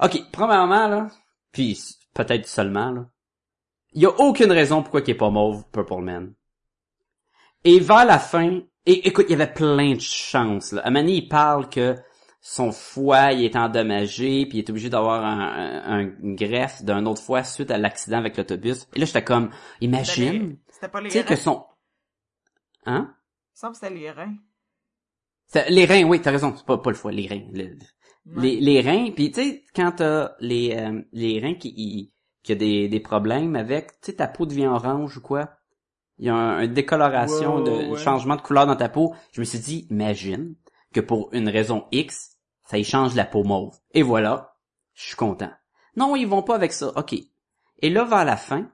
OK, premièrement, là, puis peut-être seulement, là, il y a aucune raison pourquoi il est pas mauve, Purple Man. Et vers la fin, et écoute, il y avait plein de chances, là. Amani, il parle que son foie, il est endommagé, puis il est obligé d'avoir un, un- un- une greffe d'un autre foie suite à l'accident avec l'autobus. Et là, j'étais comme, imagine, C'était pas les tu sais que son... Hein? Me semble que c'était les reins. Les reins, oui, t'as raison, c'est pas, pas le foie, les reins. Le- Ouais. les, les reins, puis tu sais, quand t'as les, euh, les reins qui, qui, qui a des, des problèmes avec, tu sais, ta peau devient orange ou quoi, il y a un, une décoloration, Ouais, de ouais, ouais. changement de couleur dans ta peau, je me suis dit, imagine que pour une raison X, ça y change la peau mauve. Et voilà, je suis content. Non, ils vont pas avec ça, ok. Et là, vers la fin,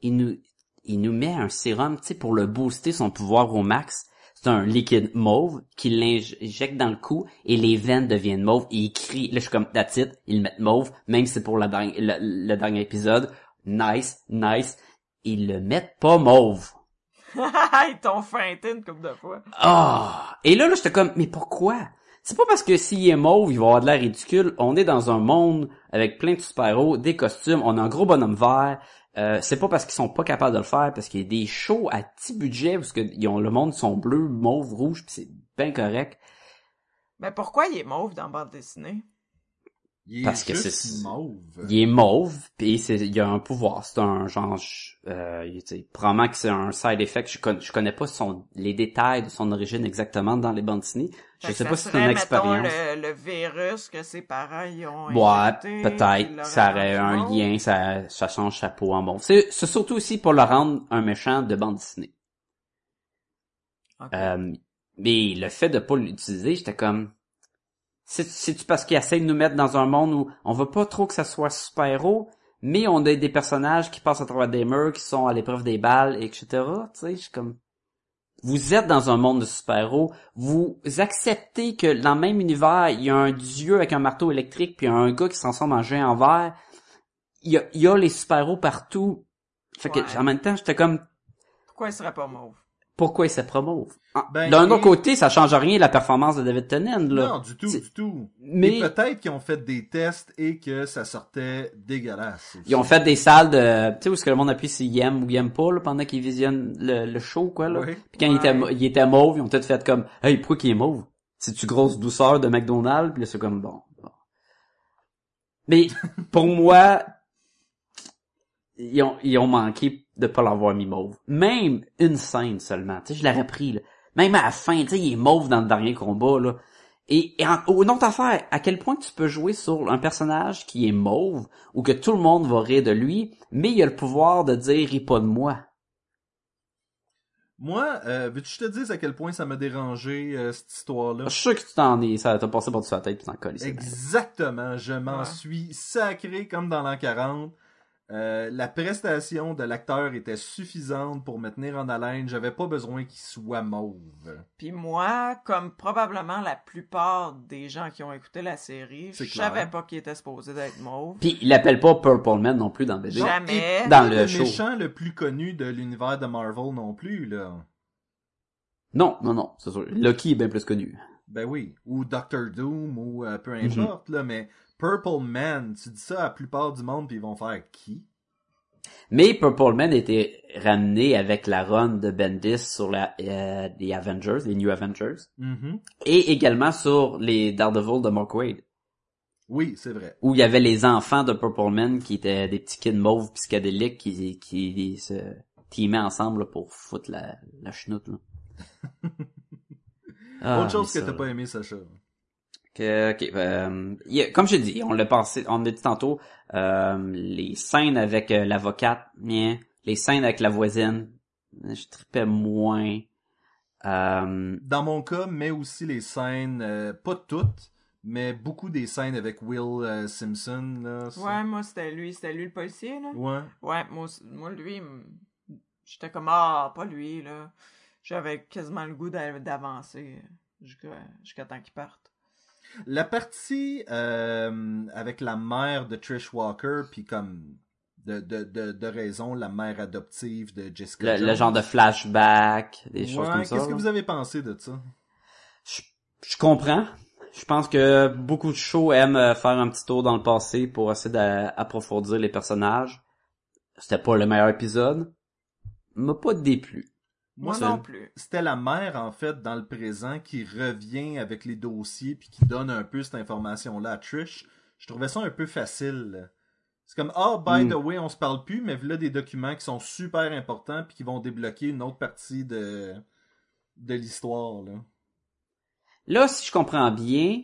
il nous, il nous met un sérum, tu sais, pour le booster son pouvoir au max. C'est un liquide mauve qu'il l'injecte dans le cou et les veines deviennent mauves et il crie. Là, je suis comme, that's it, ils le mettent mauve, même si c'est pour la dernière- le, le dernier épisode. Nice, nice. Ils le mettent pas mauve. *laughs* Ils t'ont feinté une couple de fois. Ah! Et là, là, j'étais comme, mais pourquoi? C'est pas parce que s'il est mauve, il va avoir de l'air ridicule. On est dans un monde avec plein de super-héros, des costumes, on a un gros bonhomme vert. Euh, c'est pas parce qu'ils sont pas capables de le faire, parce qu'il y a des shows à petit budget, parce que ils ont, le monde sont bleus, mauve, rouge, puis c'est bien correct. Mais pourquoi il est mauve dans bande dessinée? Il est Parce que c'est- mauve. Il est mauve, puis c'est, il a un pouvoir. C'est un genre, euh, il- tu sais, probablement que c'est un side effect. Je, con- je connais pas son, les détails de son origine exactement dans les bandes dessinées. Je sais pas si c'est une expérience. Le, le virus que ses parents y ont Ouais, peut-être, ça aurait un mauve. lien, ça, ça change sa peau en bon. C'est, c'est surtout aussi pour le rendre un méchant de bande dessinée. Euh, mais le fait de pas l'utiliser, j'étais comme, c'est-tu parce qu'il essaie de nous mettre dans un monde où on veut pas trop que ça soit super-héros, mais on a des personnages qui passent à travers des murs, qui sont à l'épreuve des balles, etc. Tu sais, je suis comme, vous êtes dans un monde de super-héros, vous acceptez que dans le même univers, il y a un dieu avec un marteau électrique, puis il y a un gars qui se transforme en géant en verre. Il y a, il y a les super-héros partout. Fait que, Ouais. en même temps, j'étais comme, Pourquoi il serait pas mauve? Pourquoi il se promouve? Ah, Ben, D'un et- autre côté, ça change rien la performance de David Tennant, là. Non, du tout, C'est- du tout. Mais peut-être qu'ils ont fait des tests et que ça sortait dégueulasse. aussi. ils ont fait des salles de, tu sais, où est-ce que le monde appuie s'il aime ou aime pas, là, pendant qu'ils visionnent le, le show, quoi, là. Oui. Puis quand il, Ouais. était, il était mauve, ils ont peut-être fait comme, hey, pourquoi qu'il est mauve? C'est-tu grosse douceur de McDonald's? Puis là, c'est comme, bon. bon. Mais, pour moi, ils ont, ils ont manqué de pas l'avoir mis mauve. Même une scène seulement. Tu sais, je l'aurais pris, là. Même à la fin, tu sais, il est mauve dans le dernier combat, là. Et, et en, une autre affaire, à quel point tu peux jouer sur un personnage qui est mauve, ou que tout le monde va rire de lui, mais il a le pouvoir de dire, ris pas de moi. Moi, euh, veux-tu que je te dise à quel point ça m'a dérangé, euh, cette histoire-là? Je suis sûr que tu t'en es, ça t'a passé par-dessus la tête pis t'en colles. ici. Exactement, je m'en Ouais. suis sacré comme dans l'an 40. Euh, la prestation de l'acteur était suffisante pour me tenir en haleine. J'avais pas besoin qu'il soit mauve. Puis moi, comme probablement la plupart des gens qui ont écouté la série, je savais pas qu'il était supposé d'être mauve. Puis il l'appelle pas Purple Man non plus dans BD. Non. Jamais. Et Dans pas le le show. méchant le plus connu de l'univers de Marvel non plus, là. Non, non, non, c'est sûr. Loki est bien plus connu. Ben oui. Ou Doctor Doom, ou euh, peu Mhm. importe, là, mais Purple Man, tu dis ça à la plupart du monde puis ils vont faire qui? Mais Purple Man était ramené avec la run de Bendis sur la, euh, les Avengers, les New Avengers, Mhm. et également sur les Daredevil de Mark Wade, Oui, c'est vrai. où il y avait les enfants de Purple Man qui étaient des petits kids mauves psychédéliques qui, qui se teamaient ensemble pour foutre la, la chenoute. Là. *laughs* Ah, Autre chose que t'as pas aimé, Sacha. Que, ok, euh, il y a- comme je dis, on l'a passé, on l'a dit tantôt, euh, les scènes avec euh, l'avocate, bien, les scènes avec la voisine, je tripais moins. Euh, Dans mon cas, mais aussi les scènes, euh, pas toutes, mais beaucoup des scènes avec Will euh, Simpson. Là, ça- Ouais, moi, c'était lui. C'était lui le policier, là. Ouais. Ouais, moi, moi lui, j'étais comme, ah, pas lui, là. J'avais quasiment le goût d'a- d'avancer jusqu'à jusqu'à temps qu'il parte. La partie euh, avec la mère de Trish Walker, puis comme de, de, de, de raison, la mère adoptive de Jessica le, Jones. le genre de flashback, des choses comme ça. Qu'est-ce que vous avez pensé de ça? je, je comprends. Je pense que beaucoup de shows aiment euh, faire un petit tour dans le passé pour essayer d'approfondir les personnages. C'était pas le meilleur épisode. M'a pas déplu. Moi, non plus. C'était la mère, en fait, dans le présent, qui revient avec les dossiers puis qui donne un peu cette information-là à Trish. Je trouvais ça un peu facile. C'est comme, ah, by Mm. the way, on se parle plus, mais voilà des documents qui sont super importants puis qui vont débloquer une autre partie de, de l'histoire, là. Là, si je comprends bien,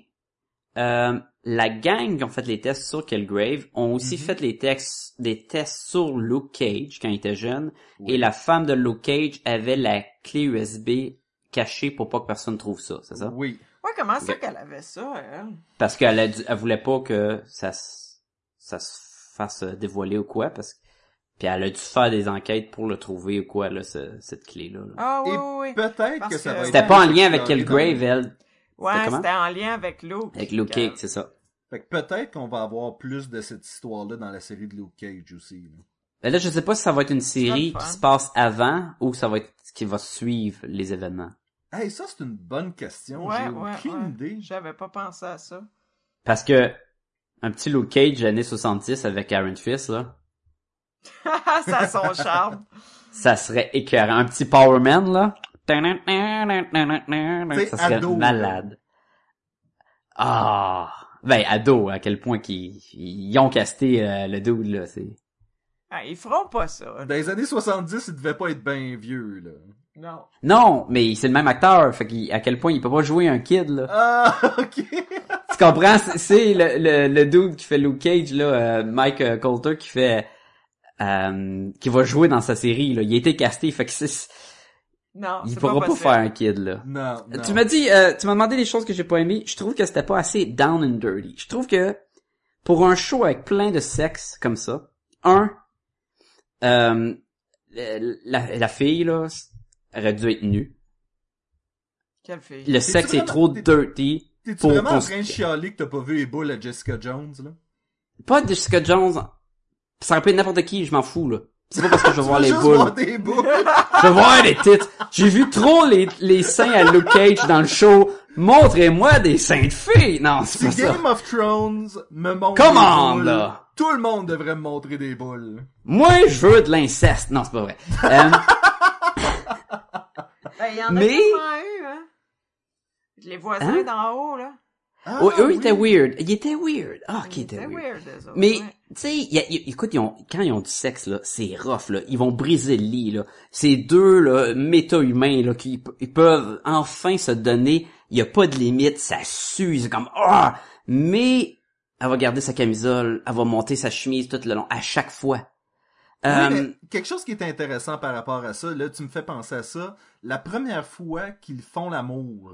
euh, la gang qui ont fait les tests sur Killgrave ont aussi Mhm. fait les tests, des tests sur Luke Cage quand il était jeune. Oui. Et la femme de Luke Cage avait la clé USB cachée pour pas que personne trouve ça, c'est ça? Oui. Ouais, comment ça qu'elle avait ça, elle? Parce qu'elle a dû- elle voulait pas que ça se, ça se fasse dévoiler ou quoi, parce que, puis elle a dû faire des enquêtes pour le trouver ou quoi, là, ce- cette clé-là. là. Ah, oui, Et oui, oui. Peut-être que ça que- va être C'était pas en lien avec Killgrave, elle, Ouais, c'était en lien avec Luke. avec Luke Cage, c'est ça. Fait que peut-être qu'on va avoir plus de cette histoire-là dans la série de Luke Cage aussi. là. Mais là, je sais pas si ça va être une série qui se passe avant ou ça va être qui va suivre les événements. Hey, ça, c'est une bonne question. Ouais, J'ai ouais, aucune ouais. idée. J'avais pas pensé à ça. Parce que un petit Luke Cage années 70 avec Aaron Fist, là, *laughs* ça a son charme. ça serait écœurant. Un petit Power Man, là. Ça serait ado, malade. Ah! Ben, ado, à quel point qu'ils ils ont casté le dude, là, c'est... Ils feront pas ça. Dans les années 70, il devait pas être bien vieux, là. Non. Non, mais c'est le même acteur, fait qu'à quel point il peut pas jouer un kid, là. Ah, ok. tu comprends? C'est- le, le, le dude qui fait Luke Cage, là, Mike Coulter, qui fait... euh, qui va jouer dans sa série, là. Il a été casté, fait que c'est... Non, Il c'est pourra pas, possible. faire un kid, là. Non, non. Tu m'as dit, euh, tu m'as demandé des choses que j'ai pas aimées. Je trouve que c'était pas assez down and dirty. Je trouve que pour un show avec plein de sexe comme ça, un, euh, la, la fille là aurait dû être nue. Quelle fille? Le sexe est trop dirty. T'es-tu vraiment en train de chialer que t'as pas vu les boules à Jessica Jones, là? Pas Jessica Jones. Ça aurait pu être n'importe qui, je m'en fous là. C'est pas parce que je veux voir les boules. voir des boules. *laughs* Je veux voir les titres. J'ai vu trop les, les seins à Luke Cage dans le show. Montrez-moi des seins de filles. Non, c'est si pas ça. Game of Thrones me montre Come des on, boules, là. tout le monde devrait me montrer des boules. Moi, je veux de l'inceste. Non, c'est pas vrai. Euh, Ben, il y en a Mais- eu, hein. Les voisins Hein? d'en haut, là. Ah, eux, oui. ils étaient weird. Ils étaient weird. Ah, qui étaient weird. Mais, ouais. tu sais, y a- y- écoute, ils ont, quand ils ont du sexe, là, c'est rough, là. Ils vont briser le lit, là. Ces deux, là, méta-humains, là, qui ils peuvent enfin se donner. Il y a pas de limite, ça s'use, comme, ah! Mais, elle va garder sa camisole, elle va monter sa chemise tout le long, à chaque fois. Oui, Euh, mais quelque chose qui est intéressant par rapport à ça, là, tu me fais penser à ça. La première fois qu'ils font l'amour,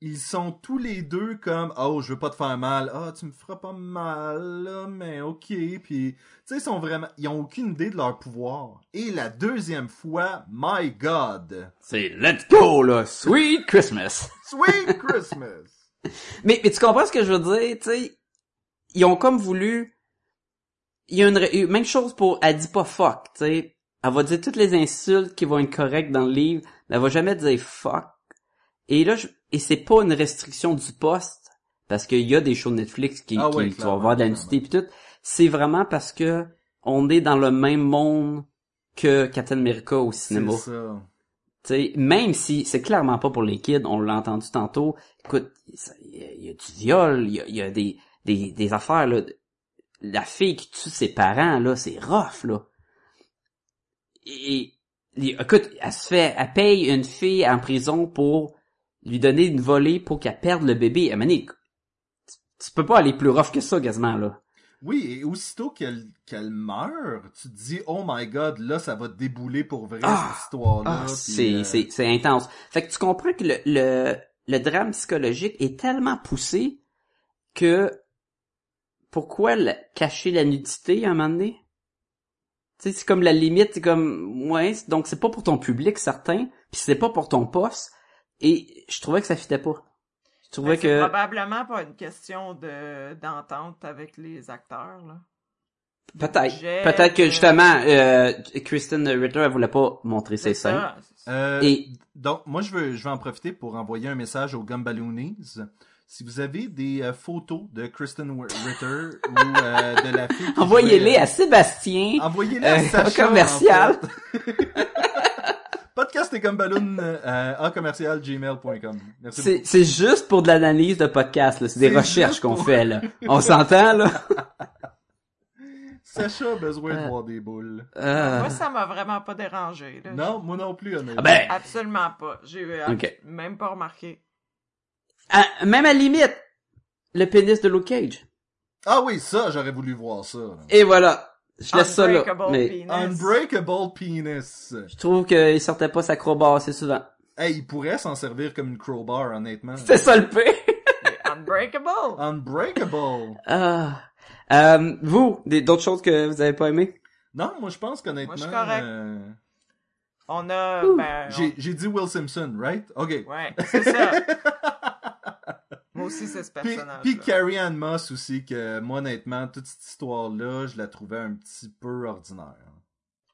ils sont tous les deux comme oh je veux pas te faire mal ah tu me feras pas mal là, mais ok puis tu sais ils sont vraiment ils ont aucune idée de leur pouvoir et la deuxième fois my god c'est let's go, là. Sweet Christmas. sweet *laughs* Christmas Mais, mais tu comprends ce que je veux dire, tu sais? Ils ont comme voulu... Il y a une, même chose pour elle dit pas fuck, tu sais. Elle va dire toutes les insultes qui vont être correctes dans le livre, mais elle va jamais dire fuck. Et là, je- et c'est pas une restriction du poste, parce qu'il y a des shows Netflix qui, Ah qui, ouais, qui vont clairement, avoir tout. C'est vraiment parce que on est dans le même monde que Captain America au cinéma. C'est ça. T'sais, même si c'est clairement pas pour les kids, on l'a entendu tantôt. Écoute, il y, a- il y a du viol, il y y a des, des, des affaires là. La fille qui tue ses parents là, c'est rough là. Et, et- écoute, elle se fait, elle paye une fille en prison pour lui donner une volée pour qu'elle perde le bébé. À donné, tu, peux pas aller plus rough que ça quasiment là. Oui, et aussitôt qu'elle qu'elle meurt, tu te dis oh my god, là ça va débouler pour vrai Ah! cette histoire-là. Ah, puis, c'est, euh, c'est, c'est intense. Fait que tu comprends que le, le, le drame psychologique est tellement poussé que pourquoi le- cacher la nudité à un moment donné? Tu sais, c'est comme la limite, c'est comme, ouais, donc c'est pas pour ton public certain, puis c'est pas pour ton poste, et je trouvais que ça fitait pas. Je trouvais Ben, C'est que, probablement pas une question de d'entente avec les acteurs, là. peut-être, peut-être que euh, justement, euh, Kristen Ritter, elle voulait pas montrer ses ça. Euh, Et Donc, moi, je veux, je vais en profiter pour envoyer un message aux Gumballoonies. Si vous avez des euh, photos de Kristen Ritter ou euh, de la fille qui *laughs* envoyez-les jouait, à Sébastien. euh, Envoyez-les à euh, Sacha, commercial. en fait. *laughs* Podcast et Gumballoon euh, à commercial gmail.com. Merci C'est, c'est juste pour de l'analyse de podcast, là. C'est des recherches qu'on pour- fait, là. *laughs* On s'entend, là? Sacha a besoin de Euh. voir des boules. Euh, Moi, ça m'a vraiment pas dérangé, là. Non, moi non plus, honnêtement. Ah ben, Absolument pas. J'ai euh, même pas remarqué. à- même à la limite, le pénis de Luke Cage. Ah oui, ça, j'aurais voulu voir ça. Et voilà. Je laisse ça là. Unbreakable Mais penis. Unbreakable penis. je trouve qu'il sortait pas sa crowbar assez souvent. Hey, il pourrait s'en servir comme une crowbar, honnêtement. *laughs* C'est ça le pire. Unbreakable. Unbreakable. Ah. Euh, vous, des, d'autres choses que vous avez pas aimé? Non, moi je pense qu'honnêtement, Moi, je suis correct. euh, On a, ben, on- j'ai j'ai dit Will Simpson, right? Ok. ouais, c'est ça. *laughs* Aussi, c'est ce Puis, personnage. puis Carrie Ann Moss aussi, que moi honnêtement, toute cette histoire-là, je la trouvais un petit peu ordinaire.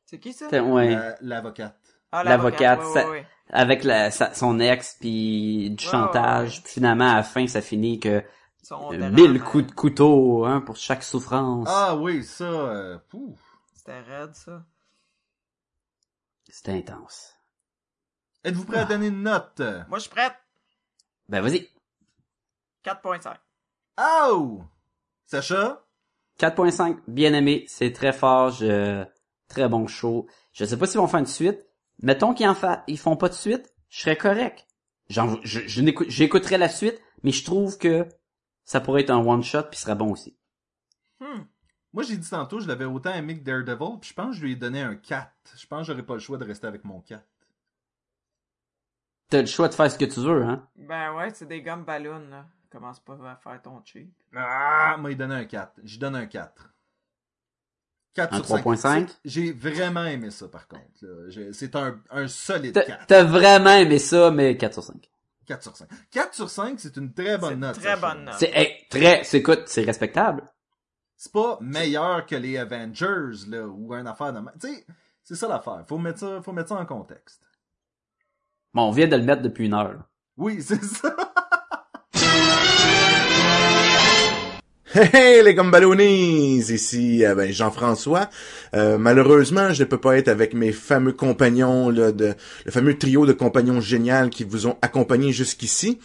C'est qui ça? Ouais. L'avocate. Ah, l'avocate, ouais, ça- ouais, ouais. Avec la, sa- son ex, puis du Ouais, chantage. ouais, ouais. Puis finalement, à la fin, ça finit que euh, mille coups de couteau, hein, pour chaque souffrance. Ah oui, ça, euh, pouf. C'était raide, ça. C'était intense. Êtes-vous prêt à donner une note? Moi, je suis prête. Ben, vas-y. 4.5. Oh! Sacha? 4.5, bien aimé, c'est très fort, je... très bon show. Je sais pas s'ils vont faire une suite. Mettons qu'ils en fa... ils font pas de suite, je serais correct. Je, je j'écouterai la suite, mais je trouve que ça pourrait être un one shot puis ce serait bon aussi. Hmm. Moi, j'ai dit tantôt, je l'avais autant aimé que Daredevil, puis je pense que je lui ai donné un 4. Je pense que j'aurais pas le choix de rester avec mon 4. T'as le choix de faire ce que tu veux, hein? Ben ouais, c'est des gommes ballons, là. Commence pas à faire ton cheap. Ah, moi, il donne un 4. J'y donne un 4. 4 Un sur 5. 3.5? C'est- J'ai vraiment aimé ça, par contre. C'est un, un solide T'as, 4. t'as vraiment aimé ça, mais 4 sur 5. 4 sur 5. 4 sur 5, c'est une très bonne note. très bonne note. C'est, hey, très, c'est, écoute, c'est respectable. C'est pas meilleur que les Avengers, là, ou un affaire de... Tu sais, c'est ça l'affaire. Faut mettre ça, faut mettre ça en contexte. Bon, on vient de le mettre depuis une heure. là. Oui, *laughs* c'est ça. Hey, les Gumballoonies! Ici euh, ben, Jean-François. Euh, malheureusement, je ne peux pas être avec mes fameux compagnons, de, le fameux trio de compagnons génial qui vous ont accompagné jusqu'ici.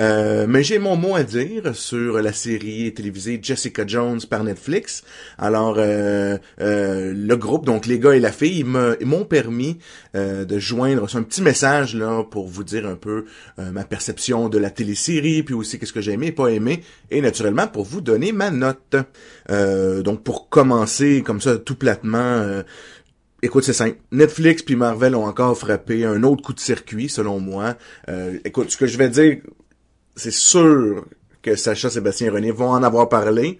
Euh, mais j'ai mon mot à dire sur la série télévisée Jessica Jones par Netflix. Alors, le groupe, donc les gars et la fille, ils m'ont permis de joindre un petit message là pour vous dire un peu ma perception de la télésérie, puis aussi qu'est-ce que j'ai aimé pas aimé, et naturellement pour vous donner ma note. Euh, donc pour commencer comme ça tout platement, euh, écoute c'est simple. Netflix puis Marvel ont encore frappé un autre coup de circuit selon moi. Euh, écoute ce que je vais dire, c'est sûr que Sacha, Sébastien et René vont en avoir parlé.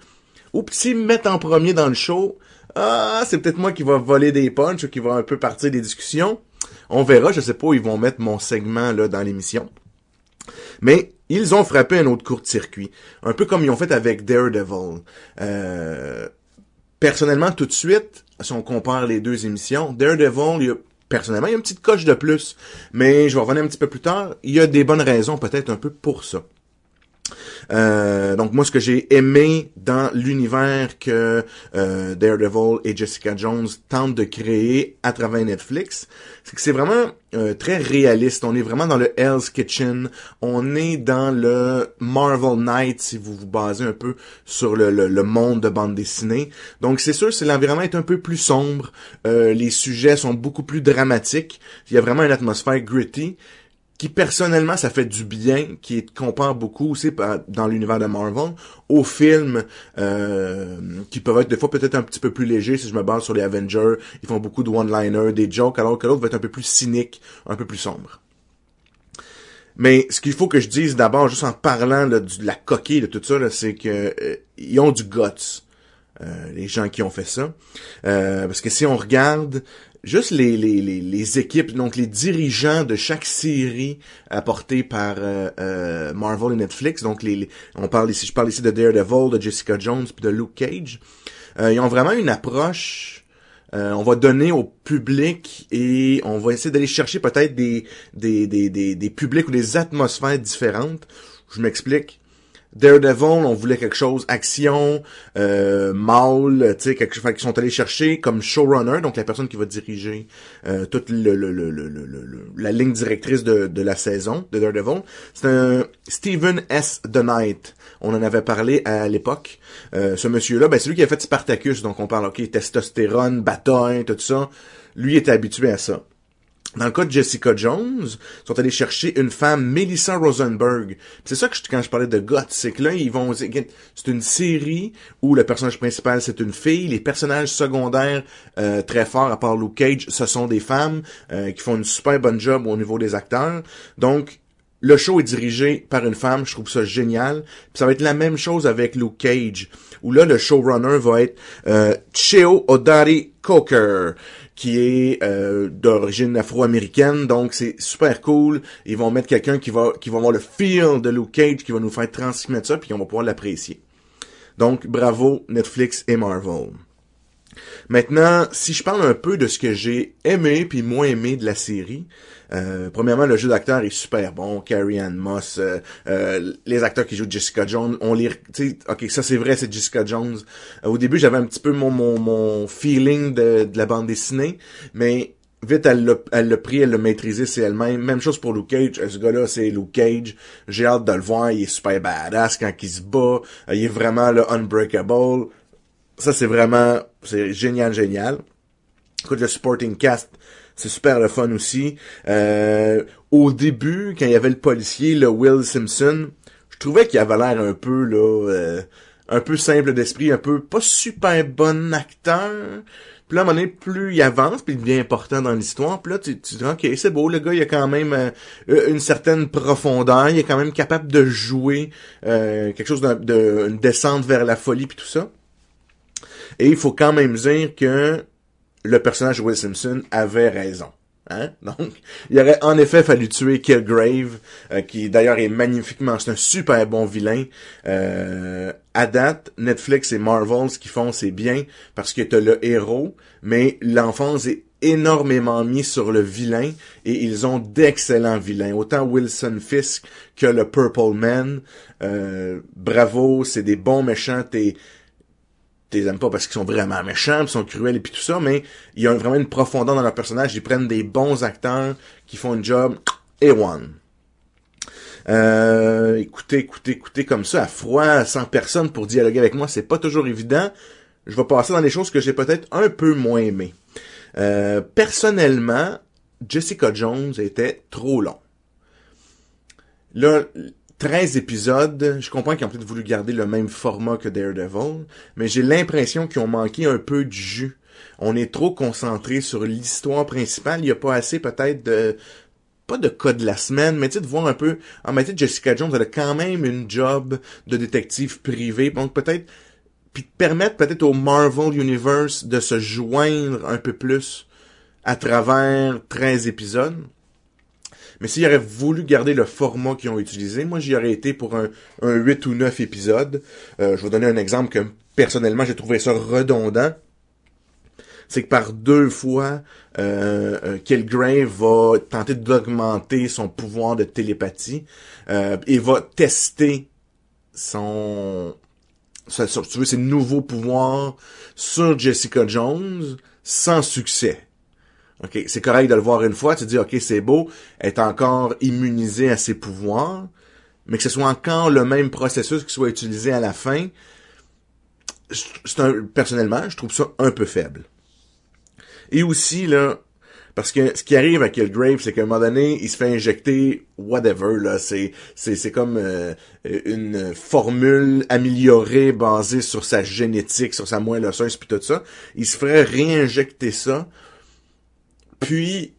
Ou pis s'ils me mettent en premier dans le show, ah, c'est peut-être moi qui va voler des punchs ou qui va un peu partir des discussions. On verra, je sais pas où ils vont mettre mon segment là dans l'émission. Mais ils ont frappé un autre court-circuit. Un peu comme ils ont fait avec Daredevil. Euh, personnellement, tout de suite, si on compare les deux émissions, Daredevil, il y a, personnellement, il y a une petite coche de plus. Mais je vais revenir un petit peu plus tard. Il y a des bonnes raisons peut-être un peu pour ça. Euh, donc moi, ce que j'ai aimé dans l'univers que euh, Daredevil et Jessica Jones tentent de créer à travers Netflix, c'est que c'est vraiment euh, très réaliste. On est vraiment dans le Hell's Kitchen. On est dans le Marvel Night, si vous vous basez un peu sur le, le, monde de bande dessinée. Donc c'est sûr, c'est l'environnement est un peu plus sombre. Euh, les sujets sont beaucoup plus dramatiques. Il y a vraiment une atmosphère gritty qui personnellement ça fait du bien, qui compare beaucoup aussi dans l'univers de Marvel aux films euh, qui peuvent être des fois peut-être un petit peu plus légers si je me base sur les Avengers, ils font beaucoup de one-liners, des jokes, alors que l'autre va être un peu plus cynique, un peu plus sombre. Mais ce qu'il faut que je dise d'abord, juste en parlant de la coquille de tout ça, c'est que euh, ils ont du guts. Euh, les gens qui ont fait ça. parce que si on regarde juste les, les, les, équipes, donc les dirigeants de chaque série apportée par euh, euh, Marvel et Netflix, donc les, on parle ici, je parle ici de Daredevil, de Jessica Jones puis de Luke Cage, euh, ils ont vraiment une approche on va donner au public et on va essayer d'aller chercher peut-être des des, des, des, des publics ou des atmosphères différentes. Je m'explique. Daredevil, on voulait quelque chose action, euh, mâle, tu sais, quelque chose qu'ils sont allés chercher comme showrunner, donc la personne qui va diriger euh, toute le, la ligne directrice de, la saison de Daredevil. C'est un Stephen S. The Knight. On en avait parlé à l'époque. Euh, ce monsieur-là, ben c'est lui qui a fait Spartacus, donc on parle ok testostérone, bâton, tout ça. Lui était habitué à ça. Dans le cas de Jessica Jones, ils sont allés chercher une femme, Melissa Rosenberg. C'est ça que je, quand je parlais de Guts, c'est que là, ils vont... C'est une série où le personnage principal, c'est une fille. Les personnages secondaires euh, très forts, à part Luke Cage, ce sont des femmes euh, qui font une super bonne job au niveau des acteurs. Donc, le show est dirigé par une femme, je trouve ça génial. Puis ça va être la même chose avec Luke Cage, où là, le showrunner va être euh, Cheo Odari Coker qui est euh, d'origine afro-américaine, donc c'est super cool. Ils vont mettre quelqu'un qui va qui va avoir le feel de Luke Cage, qui va nous faire transmettre ça, puis on va pouvoir l'apprécier. Donc bravo Netflix et Marvel. Maintenant, si je parle un peu de ce que j'ai aimé puis moins aimé de la série, euh, premièrement, le jeu d'acteur est super bon. Carrie Ann Moss, euh, euh, les acteurs qui jouent Jessica Jones, on les, tu ok, ça c'est vrai, c'est Jessica Jones. au début, j'avais un petit peu mon mon, mon feeling de, de la bande dessinée, mais vite elle l'a elle l'a pris, elle l'a maîtrisé, c'est elle-même. Même chose pour Luke Cage. Ce gars-là, c'est Luke Cage. J'ai hâte de le voir. Il est super badass quand il se bat. il est vraiment le unbreakable. Ça, c'est vraiment, c'est génial, génial. Écoute, le supporting cast, c'est super le fun aussi. Euh, au début, quand il y avait le policier, le Will Simpson, je trouvais qu'il avait l'air un peu là, euh, un peu simple d'esprit, un peu pas super bon acteur. Puis là, à un moment donné, plus il avance, puis il devient important dans l'histoire. Puis là, tu, tu dis, ok, c'est beau, le gars, il a quand même euh, une certaine profondeur, il est quand même capable de jouer quelque chose de, une descente vers la folie, puis tout ça. Et il faut quand même dire que le personnage de Will Simpson avait raison. Hein? *laughs* Donc, il aurait en effet fallu tuer Killgrave, euh, qui d'ailleurs est magnifiquement, c'est un super bon vilain. Euh, à date, Netflix et Marvel, ce qu'ils font, c'est bien parce que t'as le héros, mais l'enfance est énormément mis sur le vilain et ils ont d'excellents vilains. Autant Wilson Fisk que le Purple Man. Euh, bravo, c'est des bons méchants. T'es les aimes pas parce qu'ils sont vraiment méchants, ils sont cruels et puis tout ça, mais il y a vraiment une profondeur dans leur personnage. Ils prennent des bons acteurs qui font un job et one. Euh, écoutez, écoutez, écoutez comme ça, à froid, sans personne pour dialoguer avec moi, c'est pas toujours évident. Je vais passer dans les choses que j'ai peut-être un peu moins aimées. Euh, personnellement, Jessica Jones était trop long. Là, 13 épisodes. Je comprends qu'ils ont peut-être voulu garder le même format que Daredevil, mais j'ai l'impression qu'ils ont manqué un peu de jus. On est trop concentré sur l'histoire principale. Il n'y a pas assez peut-être de pas de cas de la semaine, mais tu sais, de voir un peu, en matière Jessica Jones, elle a quand même une job de détective privé, donc peut-être, puis permettre peut-être au Marvel Universe de se joindre un peu plus à travers 13 épisodes. Mais s'ils auraient voulu garder le format qu'ils ont utilisé, moi j'y aurais été pour un, un 8 ou 9 épisodes. Euh, je vais donner un exemple que personnellement j'ai trouvé ça redondant. C'est que par deux fois, euh, euh va tenter d'augmenter son pouvoir de télépathie euh, et va tester son- tu veux, ses nouveaux pouvoirs sur Jessica Jones sans succès. OK, c'est correct de le voir une fois, tu dis, OK, c'est beau, est encore immunisée à ses pouvoirs, mais que ce soit encore le même processus qui soit utilisé à la fin, c'est un, personnellement, je trouve ça un peu faible. Et aussi, là, parce que ce qui arrive à Killgrave, c'est qu'à un moment donné, il se fait injecter whatever, là, c'est, c'est, c'est comme euh, une formule améliorée basée sur sa génétique, sur sa moelle osseuse, puis tout ça. Il se ferait réinjecter ça, puis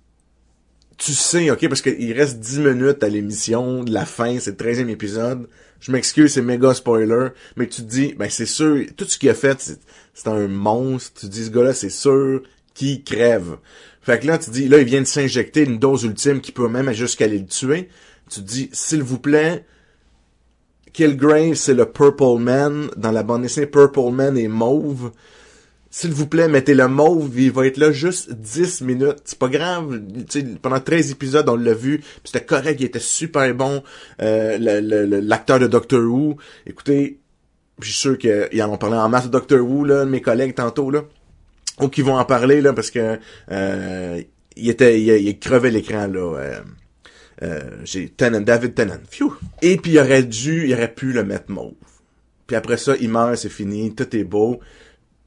tu sais, ok, parce qu'il reste 10 minutes à l'émission de la fin, c'est le 13e épisode. Je m'excuse, c'est méga spoiler, mais tu te dis, ben c'est sûr, tout ce qu'il a fait, c'est, un monstre. Tu te dis, ce gars-là, c'est sûr qu'il crève. Fait que là, tu te dis, là, il vient de s'injecter une dose ultime qui peut même jusqu'à aller le tuer. Tu te dis, s'il vous plaît, Killgrave, c'est le Purple Man. Dans la bande dessinée, Purple Man est mauve. S'il vous plaît, mettez le mauve, il va être là juste 10 minutes. C'est pas grave. Tu sais, pendant 13 épisodes, on l'a vu. C'était correct, il était super bon. Euh, L'acteur de Doctor Who. Écoutez, je suis sûr qu'ils en ont parlé en masse de Doctor Who, là, mes collègues tantôt, là. Ou qui vont en parler, là, parce que euh, il était. Il, il crevait l'écran, là. Euh, euh, j'ai Tennant, David Tennant. Phew. Et puis il aurait dû, il aurait pu le mettre mauve. Puis après ça, il meurt, c'est fini, tout est beau.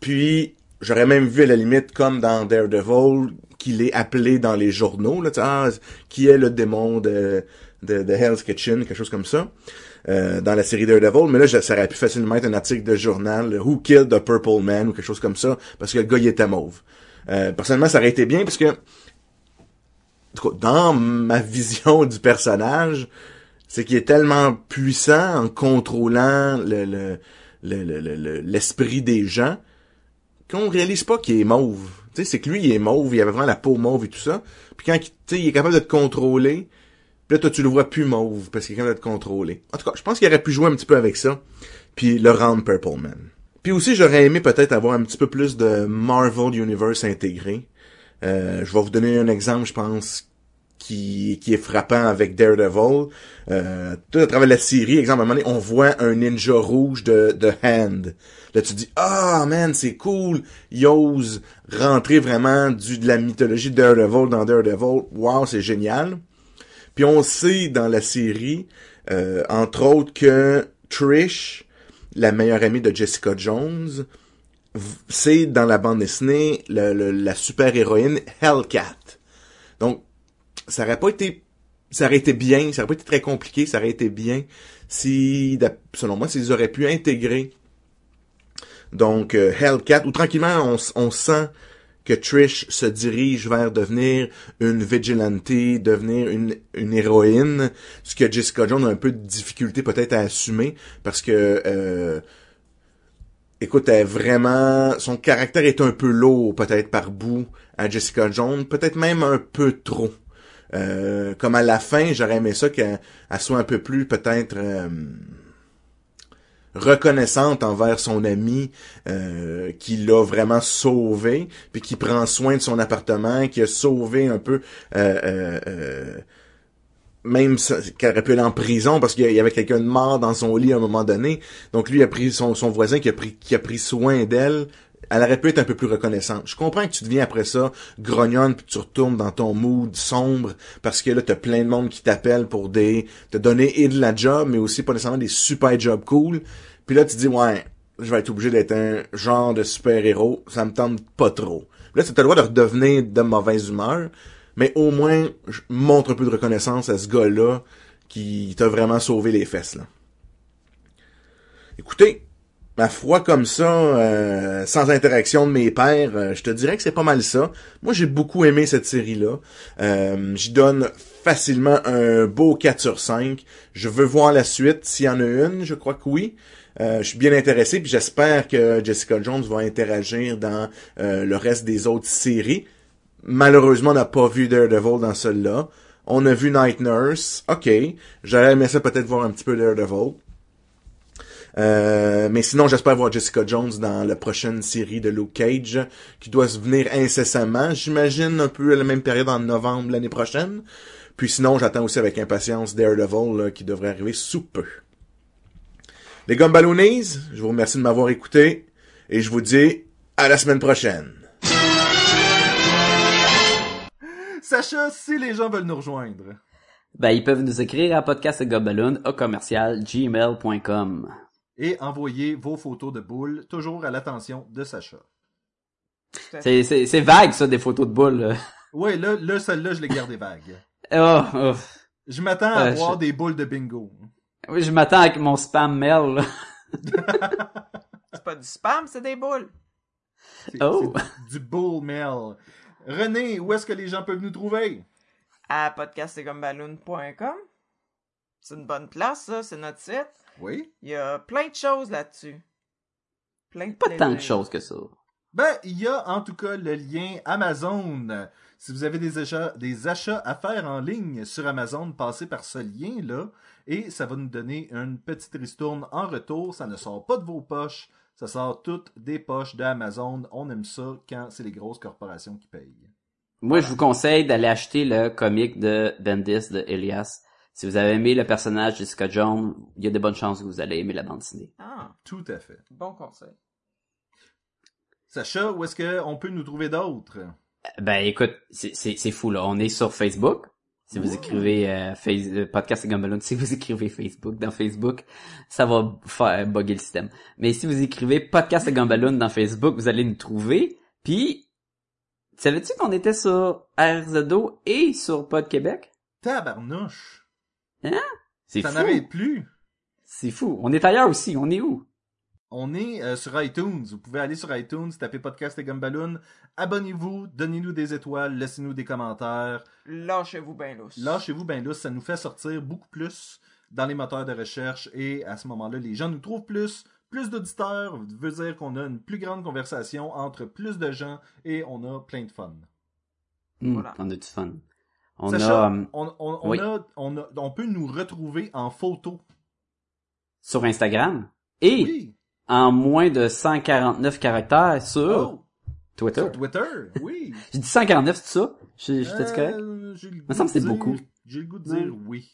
Puis j'aurais même vu à la limite, comme dans Daredevil, qu'il est appelé dans les journaux, là, ah, qui est le démon de, de, de Hell's Kitchen, quelque chose comme ça, euh, dans la série Daredevil. Mais là, ça aurait pu facilement être un article de journal, Who Killed the Purple Man, ou quelque chose comme ça, parce que le gars, il était mauve. Euh, personnellement, ça aurait été bien, parce que dans ma *laughs* vision du personnage, c'est qu'il est tellement puissant en contrôlant le, le, le- le- l'esprit des gens qu'on réalise pas qu'il est mauve. Tu sais, c'est que lui, il est mauve, il avait vraiment la peau mauve et tout ça. Puis quand il- il est capable de te contrôler, puis là, toi, tu le vois plus mauve parce qu'il est capable de te contrôler. En tout cas, je pense qu'il aurait pu jouer un petit peu avec ça, puis le rendre Purple Man. Puis aussi, j'aurais aimé peut-être avoir un petit peu plus de Marvel Universe intégré. Euh, je vais vous donner un exemple, je pense, qui, qui est frappant avec Daredevil. Euh, tout à travers la série, exemple, à un moment donné, on voit un ninja rouge de, de Hand. Là, tu dis, ah, man, c'est cool. Il ose rentrer vraiment du, de la mythologie de Daredevil dans Daredevil. Wow, c'est génial. Puis on sait dans la série, euh, entre autres, que Trish, la meilleure amie de Jessica Jones, c'est dans la bande dessinée le- le- la super-héroïne Hellcat. Donc, ça aurait pas été ça aurait été bien, ça aurait pas été très compliqué, ça aurait été bien si, selon moi, s'ils auraient pu intégrer donc euh, Hellcat, ou tranquillement on, sent que Trish se dirige vers devenir une vigilante, devenir une, une héroïne, ce que Jessica Jones a un peu de difficulté peut-être à assumer, parce que euh, écoute, elle vraiment son caractère est un peu lourd peut-être par bout à Jessica Jones, peut-être même un peu trop. Euh, comme à la fin, j'aurais aimé ça qu'elle elle soit un peu plus peut-être euh, reconnaissante envers son ami euh, qui l'a vraiment sauvé, puis qui prend soin de son appartement, qui a sauvé un peu euh, même qu'elle aurait pu aller en prison parce qu'il y avait quelqu'un de mort dans son lit à un moment donné. Donc lui a pris son, son voisin qui a pris qui a pris soin d'elle. Elle aurait pu être un peu plus reconnaissante. Je comprends que tu deviens après ça grognonne puis tu retournes dans ton mood sombre parce que là t'as plein de monde qui t'appelle pour des te donner et de la job mais aussi pas nécessairement des super jobs cool. Puis là tu dis ouais, je vais être obligé d'être un genre de super-héros, ça me tente pas trop. Là tu as le droit de redevenir de mauvaise humeur, mais au moins je montre un peu de reconnaissance à ce gars-là qui t'a vraiment sauvé les fesses là. Écoutez, ma foi comme ça, euh, sans interaction de mes pères, euh, je te dirais que c'est pas mal ça. Moi, j'ai beaucoup aimé cette série-là. Euh, J'y donne facilement un beau 4 sur 5. Je veux voir la suite. S'il y en a une, je crois que oui. Je suis bien intéressé, puis j'espère que Jessica Jones va interagir dans le reste des autres séries. Malheureusement, on n'a pas vu Daredevil dans celle-là. On a vu Night Nurse. OK. J'aurais aimé ça peut-être voir un petit peu Daredevil. Euh, mais sinon, j'espère voir Jessica Jones dans la prochaine série de Luke Cage, qui doit se venir incessamment. J'imagine un peu à la même période en novembre l'année prochaine. Puis sinon, j'attends aussi avec impatience Daredevil, là, qui devrait arriver sous peu. Les Gumballoonies, je vous remercie de m'avoir écouté et je vous dis à la semaine prochaine. Sacha, si les gens veulent nous rejoindre. Ben, ils peuvent nous écrire à podcastgobaloon au commercial gmail.com. Et envoyer vos photos de boules, toujours à l'attention de Sacha. C'est, c'est, c'est vague, ça, des photos de boules. Ouais, là, là, celle-là, je l'ai gardée vague. Oh, oh. Je m'attends à Euh, voir je- des boules de bingo. Oui, je m'attends avec mon spam mail, là. *laughs* C'est pas du spam, c'est des boules. C'est Oh. c'est du bull mail. René, où est-ce que les gens peuvent nous trouver? À podcastetgumballoon.com. C'est une bonne place, ça, c'est notre site. Oui. Il y a plein de choses là-dessus. Plein de Pas tant de choses que ça. Ben, il y a en tout cas le lien Amazon. Si vous avez des achats, des achats à faire en ligne sur Amazon, passez par ce lien-là et ça va nous donner une petite ristourne en retour. Ça ne sort pas de vos poches, ça sort toutes des poches d'Amazon. On aime ça quand c'est les grosses corporations qui payent. Moi, je vous conseille d'aller acheter le comic de Bendis de Elias. Si vous avez aimé le personnage Jessica Jones, il y a de bonnes chances que vous allez aimer la bande dessinée. Ah, Tout à fait. bon conseil. Sacha, où est-ce qu'on peut nous trouver d'autres? Ben écoute, c'est, c'est, c'est fou là. On est sur Facebook. Si vous écrivez euh, face, euh, podcast et Gumballoon, *laughs* si vous écrivez Facebook dans Facebook, ça va faire bugger le système. Mais si vous écrivez podcast et Gumballoon dans Facebook, vous allez nous trouver. Puis, savais-tu qu'on était sur RZO et sur Pod Québec? Tabarnouche! C'est Ça fou. n'arrête plus! C'est fou. On est ailleurs aussi. On est où? On est euh, sur iTunes. Vous pouvez aller sur iTunes, taper Podcast et Gumballoon. Abonnez-vous, donnez-nous des étoiles, laissez-nous des commentaires. Lâchez-vous ben lousse. Lâchez-vous ben là, ça nous fait sortir beaucoup plus dans les moteurs de recherche et à ce moment-là, les gens nous trouvent plus. Plus d'auditeurs veut dire qu'on a une plus grande conversation entre plus de gens et on a plein de fun. Hmm, Voilà. On a du fun. On Sacha, a euh, on, on- on oui. a- on a- on peut nous retrouver en photo. sur Instagram et Oui. en moins de 149 caractères sur Oh, Twitter. sur Twitter, oui. *laughs* J'ai dit 149, c'est ça? J'ai- J'étais correct? Euh, j'ai le Me semble que de c'est dire- beaucoup. J'ai le goût de dire Ouais. oui.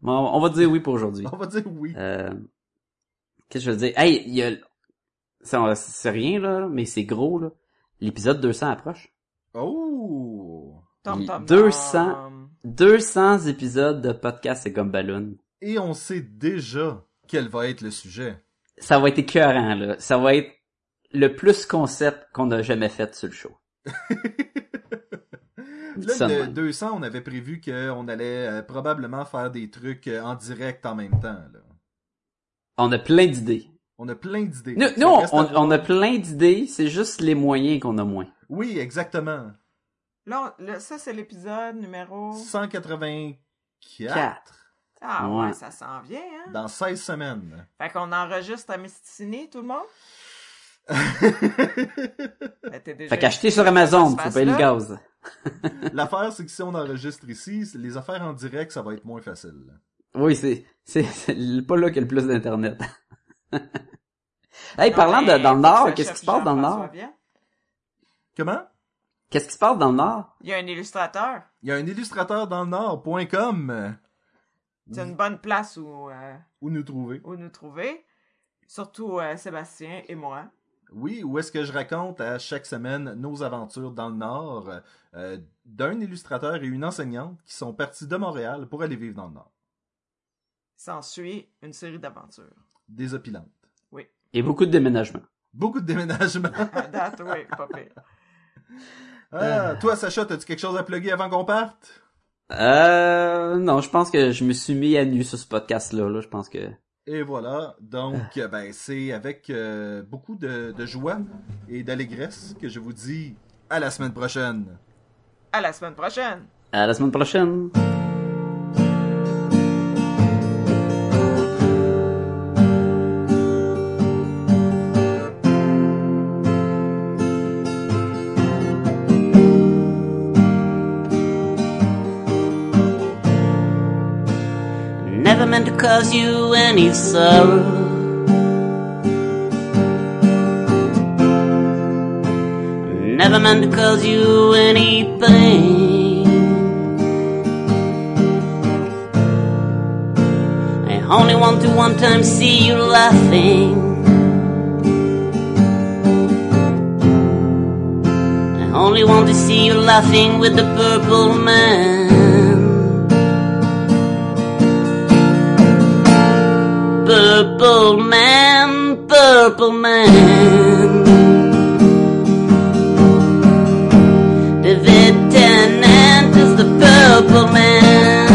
Bon, on va dire oui pour aujourd'hui. *laughs* On va dire oui. Euh, Qu'est-ce que je veux dire? Hey, il y a... ça, C'est rien, là, mais c'est gros, là. L'épisode 200 approche. Oh! Tom, tom, 200. tom. 200 épisodes de podcast et comme ballon. Et on sait déjà quel va être le sujet. Ça va être écœurant, là. Ça va être le plus concept qu'on a jamais fait sur le show. *laughs* Là, Ça de le même. 200, on avait prévu qu'on allait euh, probablement faire des trucs euh, en direct en même temps. Là. On a plein d'idées. On a plein d'idées. Nous, on, on a plein d'idées, c'est juste les moyens qu'on a moins. Oui, exactement. Là, on- là, ça, c'est l'épisode numéro... 184 Quatre. Ah ouais, Ouais. ça s'en vient, hein? dans 16 semaines. Fait qu'on enregistre à Mysticini, tout le monde? *laughs* Ben, déjà Fait qu'acheter sur Amazon, faut payer le gaz. *laughs* L'affaire, c'est que si on enregistre ici, les affaires en direct, ça va être moins facile. Oui, c'est, c'est, c'est pas là qu'il y a le plus d'internet. *laughs* hey, Non, parlant de, dans le Nord, qu'est-ce qui se passe dans le Nord? Comment? Qu'est-ce qui se passe dans le Nord? Il y a un illustrateur. Il y a un illustrateur dans le Nord.com C'est une bonne place où, euh, où nous trouver. où nous trouver. Surtout euh, Sébastien et moi. Oui, où est-ce que je raconte à chaque semaine nos aventures dans le Nord euh, d'un illustrateur et une enseignante qui sont partis de Montréal pour aller vivre dans le Nord. S'ensuit une série d'aventures. Désopilantes. Et beaucoup de déménagements. Beaucoup de déménagements. À date, oui, pas pire. *laughs* Ah, toi, Sacha, as-tu quelque chose à plugger avant qu'on parte? Euh, non, je pense que je me suis mis à nu sur ce podcast-là, là. Je pense que... Et voilà, donc Ah. ben c'est avec euh, beaucoup de, de joie et d'allégresse que je vous dis à la semaine prochaine. À la semaine prochaine! À la semaine prochaine! Cause you any sorrow. Never meant to cause you any pain. I only want to one time see you laughing. I only want to see you laughing with the purple man. Purple man, purple man. The lieutenant is the purple man.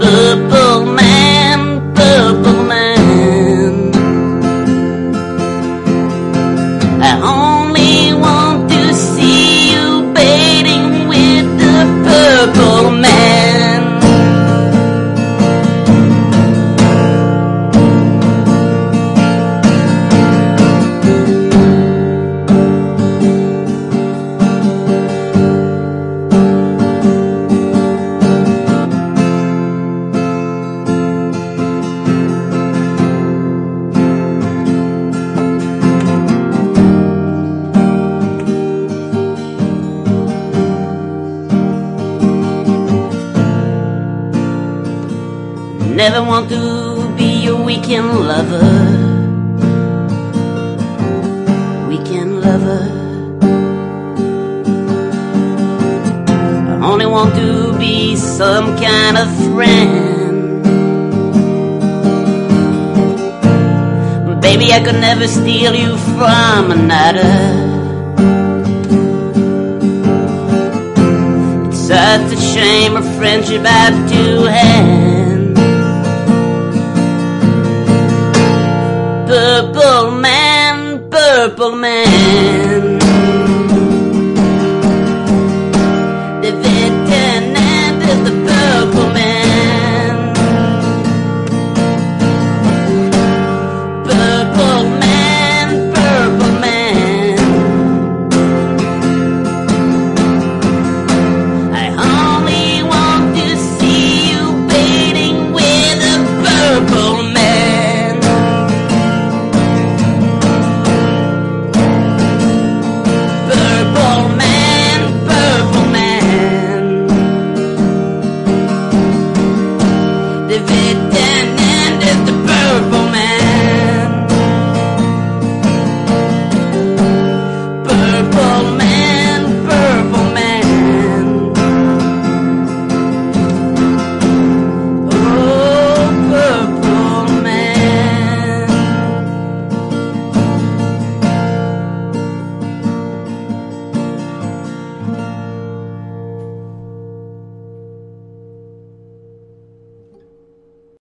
Purple man, purple man. I Never steal you from another. It's such a shame a friendship had to end. Purple man, purple man.